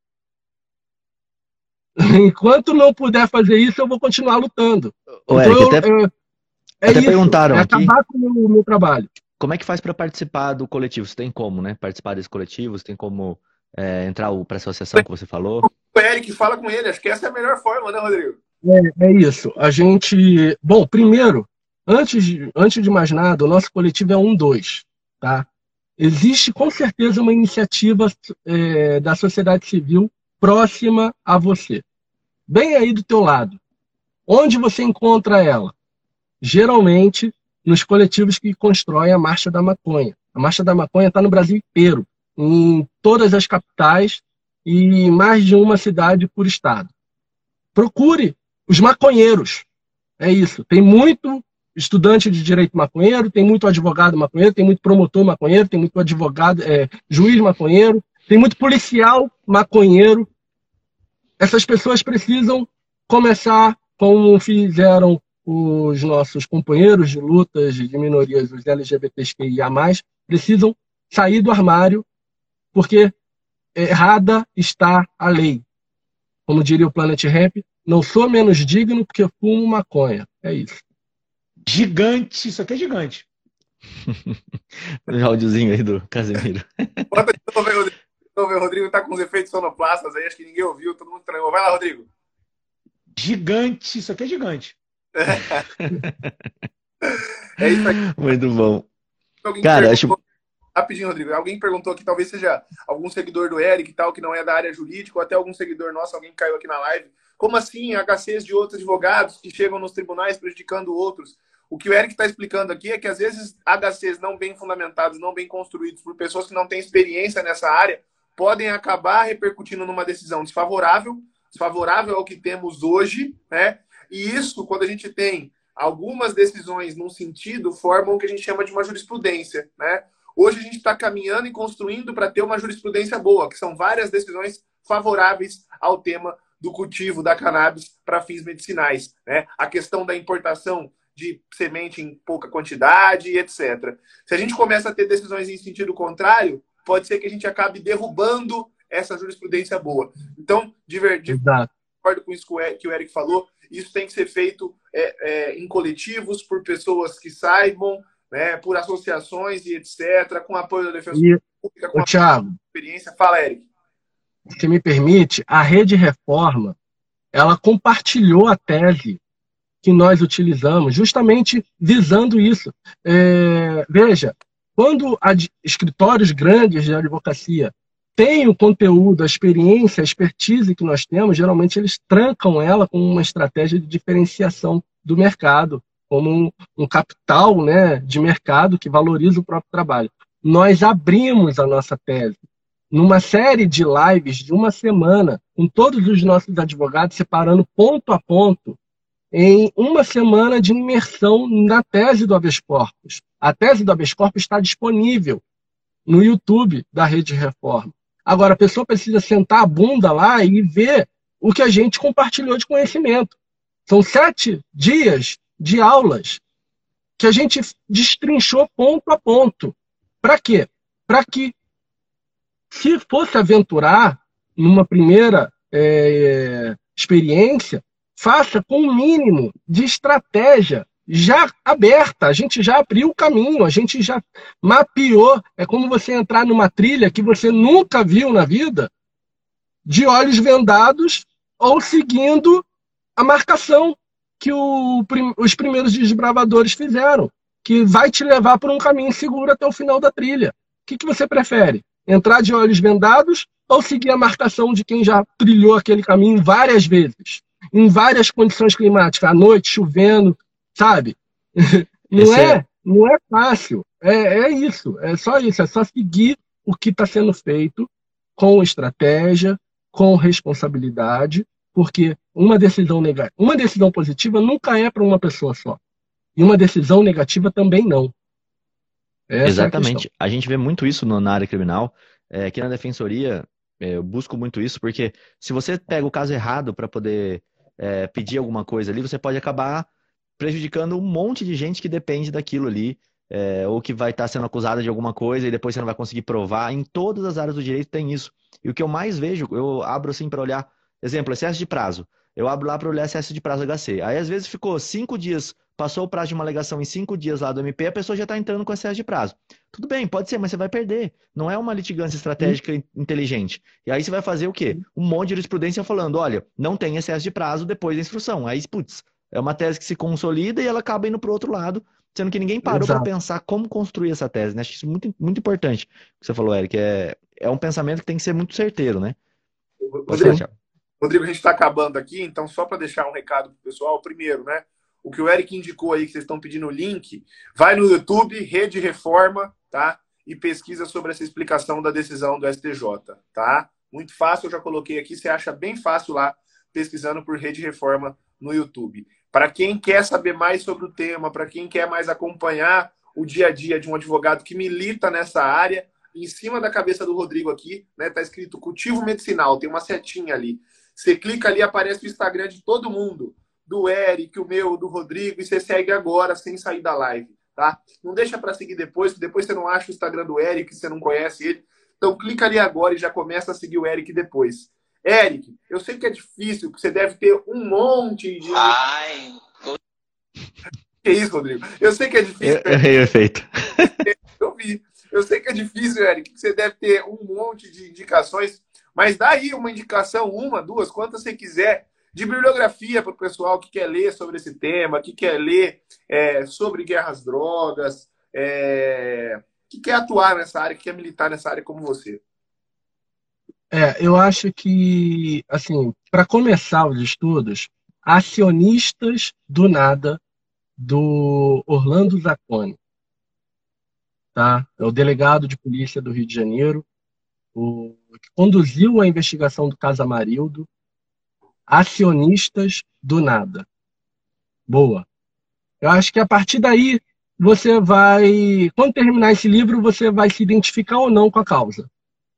Enquanto não puder fazer isso, eu vou continuar lutando. Ô, então, Eric, até, eu, é até isso, perguntaram é aqui. acabar com o meu, meu trabalho. Como é que faz para participar do coletivo? Você tem como, né? Participar desse coletivo? Você tem como é, entrar para essa associação que você falou? O Eric, fala com ele. Acho que essa é a melhor forma, né, Rodrigo? É, é isso. A gente. Bom, primeiro, antes de, antes de mais nada, o nosso coletivo é um dois, tá? Existe com certeza uma iniciativa é, da sociedade civil próxima a você, bem aí do teu lado. Onde você encontra ela? Geralmente nos coletivos que constroem a Marcha da Maconha. A Marcha da Maconha está no Brasil inteiro, em todas as capitais e em mais de uma cidade por estado. Procure os maconheiros. É isso. Tem muito estudante de direito maconheiro, tem muito advogado maconheiro, tem muito promotor maconheiro, tem muito advogado, é, juiz maconheiro, tem muito policial maconheiro. Essas pessoas precisam começar como fizeram os nossos companheiros de lutas de minorias, os LGBTQIA+, precisam sair do armário, porque errada está a lei. Como diria o Planet Ramp, não sou menos digno porque fumo maconha. É isso. Gigante, isso aqui é gigante. o áudiozinho aí do Casemiro. Bota de novo aí, Rodrigo. O Rodrigo tá com os efeitos sonoplastas aí, acho que ninguém ouviu, todo mundo estranhou. Vai lá, Rodrigo. Gigante, isso aqui é gigante. é isso aqui. Muito bom. Alguém Cara, perguntou... acho. Rapidinho, Rodrigo. Alguém perguntou que talvez seja algum seguidor do Eric e tal, que não é da área jurídica, ou até algum seguidor nosso, alguém caiu aqui na live. Como assim HCs de outros advogados que chegam nos tribunais prejudicando outros? O que o Eric está explicando aqui é que às vezes HCs não bem fundamentados, não bem construídos por pessoas que não têm experiência nessa área, podem acabar repercutindo numa decisão desfavorável, desfavorável ao que temos hoje, né? E isso, quando a gente tem algumas decisões num sentido, formam o que a gente chama de uma jurisprudência, né? Hoje a gente está caminhando e construindo para ter uma jurisprudência boa, que são várias decisões favoráveis ao tema do cultivo da cannabis para fins medicinais. Né? A questão da importação de semente em pouca quantidade, etc. Se a gente começa a ter decisões em sentido contrário, pode ser que a gente acabe derrubando essa jurisprudência boa. Então, de verdade, concordo com isso que o Eric falou, isso tem que ser feito é, é, em coletivos, por pessoas que saibam, né, por associações e etc., com apoio da defesa e, pública, com o Thiago, experiência. Fala, Eric. Se me permite, a Rede Reforma, ela compartilhou a tese que nós utilizamos, justamente visando isso. É, veja, quando escritórios grandes de advocacia têm o conteúdo, a experiência, a expertise que nós temos, geralmente eles trancam ela com uma estratégia de diferenciação do mercado, como um, um capital né, de mercado que valoriza o próprio trabalho. Nós abrimos a nossa tese numa série de lives de uma semana, com todos os nossos advogados, separando ponto a ponto em uma semana de imersão na tese do habeas corpus. A tese do habeas corpus está disponível no YouTube da Rede Reforma. Agora, a pessoa precisa sentar a bunda lá e ver o que a gente compartilhou de conhecimento. São sete dias de aulas que a gente destrinchou ponto a ponto. Para quê? Para que, se fosse aventurar numa primeira é, experiência, faça com o um mínimo de estratégia já aberta. A gente já abriu o caminho, a gente já mapeou. É como você entrar numa trilha que você nunca viu na vida, de olhos vendados ou seguindo a marcação que o, os primeiros desbravadores fizeram, que vai te levar por um caminho seguro até o final da trilha. O que, que você prefere? Entrar de olhos vendados ou seguir a marcação de quem já trilhou aquele caminho várias vezes? Em várias condições climáticas, à noite, chovendo, sabe? Não é, é, não é fácil. É, é isso, é só isso, é só seguir o que está sendo feito com estratégia, com responsabilidade, porque uma decisão negativa, uma decisão positiva nunca é para uma pessoa só. E uma decisão negativa também não. Essa Exatamente. É a, a, gente vê muito isso na área criminal. É, aqui na defensoria, é, eu busco muito isso, porque se você pega o caso errado para poder é, pedir alguma coisa ali, você pode acabar prejudicando um monte de gente que depende daquilo ali, é, ou que vai estar tá sendo acusada de alguma coisa e depois você não vai conseguir provar. Em todas as áreas do direito tem isso. E o que eu mais vejo, eu abro assim para olhar exemplo, excesso de prazo. Eu abro lá para olhar excesso de prazo HC. Aí, às vezes, ficou cinco dias, passou o prazo de uma alegação em cinco dias lá do MP, a pessoa já está entrando com excesso de prazo. Tudo bem, pode ser, mas você vai perder. Não é uma litigância estratégica Sim. inteligente. E aí você vai fazer o quê? Um monte de jurisprudência falando, olha, não tem excesso de prazo depois da instrução. Aí, putz, é uma tese que se consolida e ela acaba indo para o outro lado, sendo que ninguém parou para pensar como construir essa tese. Né? Acho isso muito, muito importante. O que você falou, Eric, é, é um pensamento que tem que ser muito certeiro, né? Rodrigo, Rodrigo, a gente está acabando aqui, então só para deixar um recado para o pessoal, primeiro, né? O que o Eric indicou aí, que vocês estão pedindo o link, vai no YouTube, Rede Reforma, tá? E pesquisa sobre essa explicação da decisão do STJ, tá? Muito fácil, eu já coloquei aqui, você acha bem fácil lá, pesquisando por Rede Reforma no YouTube. Para quem quer saber mais sobre o tema, para quem quer mais acompanhar o dia a dia de um advogado que milita nessa área, em cima da cabeça do Rodrigo aqui, né, tá escrito cultivo medicinal, tem uma setinha ali. Você clica ali, aparece o Instagram de todo mundo, do Eric, o meu, do Rodrigo, e você segue agora, sem sair da live, tá? Não deixa para seguir depois, que depois você não acha o Instagram do Eric, você não conhece ele. Então clica ali agora e já começa a seguir o Eric depois. Eric, eu sei que é difícil, que você deve ter um monte de. Ai! Que isso, Rodrigo? Eu sei que é difícil. Eu errei o efeito. Eu vi. Eu sei que é difícil, Eric, que você deve ter um monte de indicações mas dá aí uma indicação, uma, duas, quantas você quiser, de bibliografia para o pessoal que quer ler sobre esse tema, que quer ler é, sobre guerras drogas, é, que quer atuar nessa área, que quer militar nessa área como você. É, eu acho que, assim, para começar os estudos, acionistas do nada do Orlando Zacconi, tá? É o delegado de polícia do Rio de Janeiro, o que conduziu a investigação do caso Amarildo, acionistas do nada. Boa. Eu acho que a partir daí você vai, quando terminar esse livro, você vai se identificar ou não com a causa.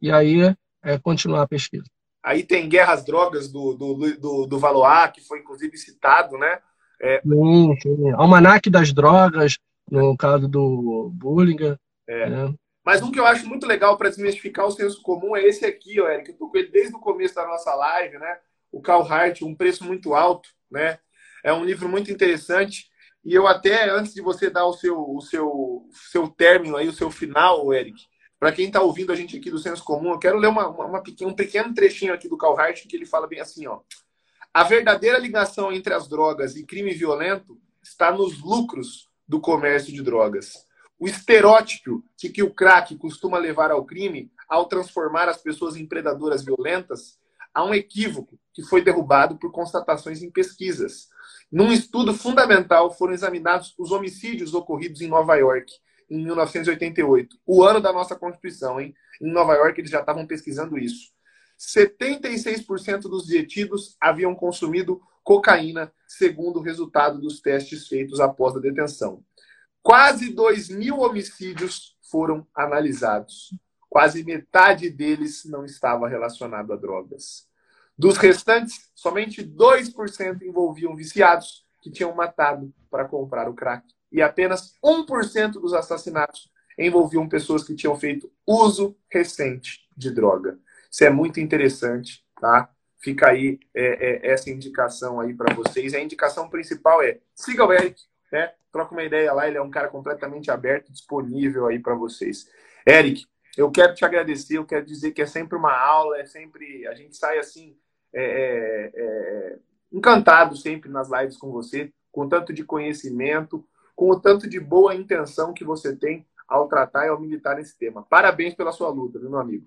E aí é continuar a pesquisa. Aí tem Guerras Drogas do, do, do, do Valois, que foi inclusive citado, né? É... Sim, sim. Almanac das Drogas, no caso do Bullinger. É. Né? Mas um que eu acho muito legal para desmistificar o senso comum é esse aqui, ó, Eric. Eu tô com ele desde o começo da nossa live, né? O Carl Hart, um preço muito alto, né? É um livro muito interessante. E eu até, antes de você dar o seu, o seu, seu término aí, o seu final, Eric, para quem está ouvindo a gente aqui do Senso Comum, eu quero ler uma, uma, uma, um pequeno trechinho aqui do Carl Hart, que ele fala bem assim, ó. A verdadeira ligação entre as drogas e crime violento está nos lucros do comércio de drogas. O estereótipo de que o crack costuma levar ao crime ao transformar as pessoas em predadoras violentas há um equívoco que foi derrubado por constatações em pesquisas. Num estudo fundamental foram examinados os homicídios ocorridos em Nova York em 1988, o ano da nossa Constituição, hein? Em Nova York eles já estavam pesquisando isso. 76% dos detidos haviam consumido cocaína, segundo o resultado dos testes feitos após a detenção. Quase 2 mil homicídios foram analisados. Quase metade deles não estava relacionado a drogas. Dos restantes, somente 2% envolviam viciados que tinham matado para comprar o crack. E apenas 1% dos assassinatos envolviam pessoas que tinham feito uso recente de droga. Isso é muito interessante, tá? Fica aí é, é, essa indicação aí para vocês. A indicação principal é siga o Eric, né? Troca uma ideia lá, ele é um cara completamente aberto, disponível aí para vocês. Eric, eu quero te agradecer, eu quero dizer que é sempre uma aula, é sempre. A gente sai assim, é, é, é, encantado sempre nas lives com você, com tanto de conhecimento, com o tanto de boa intenção que você tem ao tratar e ao militar nesse tema. Parabéns pela sua luta, meu amigo?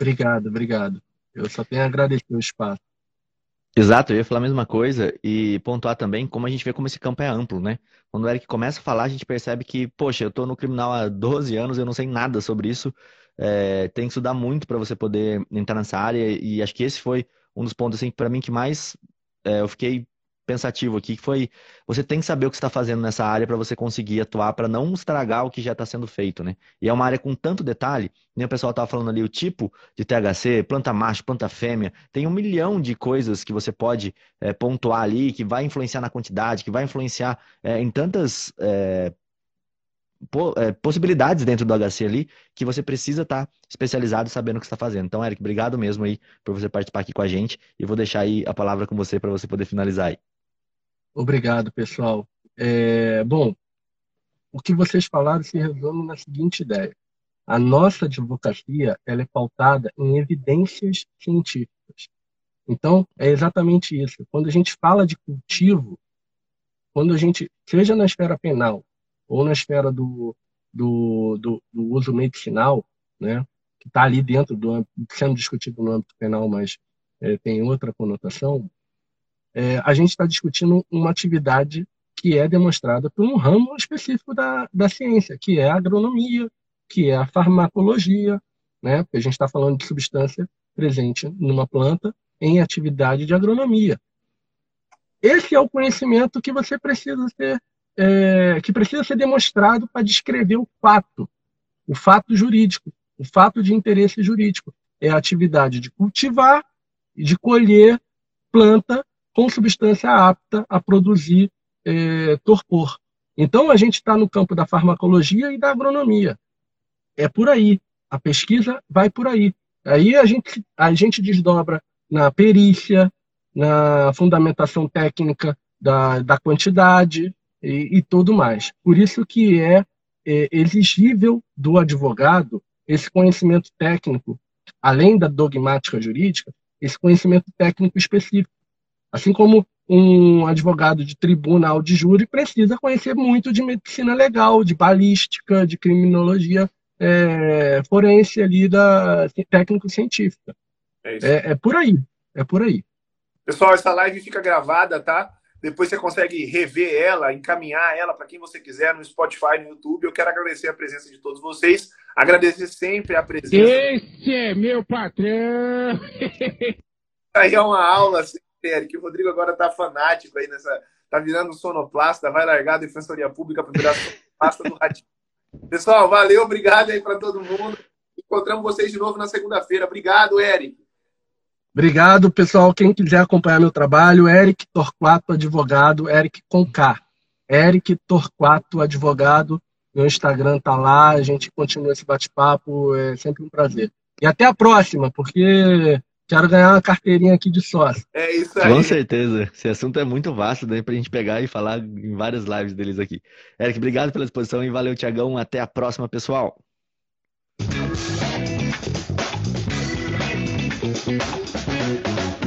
Obrigado, obrigado. Eu só tenho a agradecer o espaço. Exato, eu ia falar a mesma coisa e pontuar também como a gente vê como esse campo é amplo, né? Quando o Eric começa a falar, a gente percebe que, poxa, eu estou no criminal há 12 anos, eu não sei nada sobre isso, é, tem que estudar muito para você poder entrar nessa área e acho que esse foi um dos pontos, assim, para mim que mais é, eu fiquei pensativo aqui, que foi você tem que saber o que está fazendo nessa área para você conseguir atuar, para não estragar o que já está sendo feito, né? E é uma área com tanto detalhe, nem o pessoal estava falando ali, o tipo de THC, planta macho, planta fêmea, tem um milhão de coisas que você pode é, pontuar ali, que vai influenciar na quantidade, que vai influenciar é, em tantas. É, possibilidades dentro do HC ali que você precisa estar tá especializado sabendo o que está fazendo. Então, Eric, obrigado mesmo aí por você participar aqui com a gente e vou deixar aí a palavra com você para você poder finalizar aí. Obrigado, pessoal. É, bom, o que vocês falaram se resume na seguinte ideia. A nossa advocacia ela é pautada em evidências científicas. Então, é exatamente isso. Quando a gente fala de cultivo, quando a gente, seja na esfera penal ou na esfera do, do, do, do uso medicinal, né, que está ali dentro do sendo discutido no âmbito penal, mas é, tem outra conotação, é, a gente está discutindo uma atividade que é demonstrada por um ramo específico da, da ciência, que é a agronomia, que é a farmacologia, né? Porque a gente está falando de substância presente numa planta em atividade de agronomia. Esse é o conhecimento que você precisa ter, é, que precisa ser demonstrado para descrever o fato, o fato jurídico, o fato de interesse jurídico. É a atividade de cultivar e de colher planta com substância apta a produzir é, torpor. Então, a gente está no campo da farmacologia e da agronomia. É por aí. A pesquisa vai por aí. Aí a gente, a gente desdobra na perícia, na fundamentação técnica da, da quantidade e, e tudo mais. Por isso que é, é exigível do advogado esse conhecimento técnico, além da dogmática jurídica, esse conhecimento técnico específico. Assim como um advogado de tribunal de júri precisa conhecer muito de medicina legal, de balística, de criminologia é, forense ali da técnico-científica. É, é, é, por aí, é por aí. Pessoal, essa live fica gravada, tá? Depois você consegue rever ela, encaminhar ela para quem você quiser no Spotify, no YouTube. Eu quero agradecer a presença de todos vocês, agradecer sempre a presença. Esse é meu patrão! Aí é uma aula assim, que o Rodrigo agora tá fanático aí nessa. Tá virando sonoplasta, vai largar a Defensoria Pública para virar sonoplasta do Ratinho. Pessoal, valeu, obrigado aí para todo mundo. Encontramos vocês de novo na segunda-feira. Obrigado, Eric. Obrigado, pessoal. Quem quiser acompanhar meu trabalho, Eric Torquato Advogado, Eric com K. Eric Torquato Advogado. Meu Instagram tá lá, a gente continua esse bate-papo, é sempre um prazer. E até a próxima, porque Quero ganhar uma carteirinha aqui de sócio. É isso aí. Com certeza. Esse assunto é muito vasto, daí pra gente pegar e falar em várias lives deles aqui. Eric, obrigado pela exposição e valeu, Tiagão. Até a próxima, pessoal. Thank you.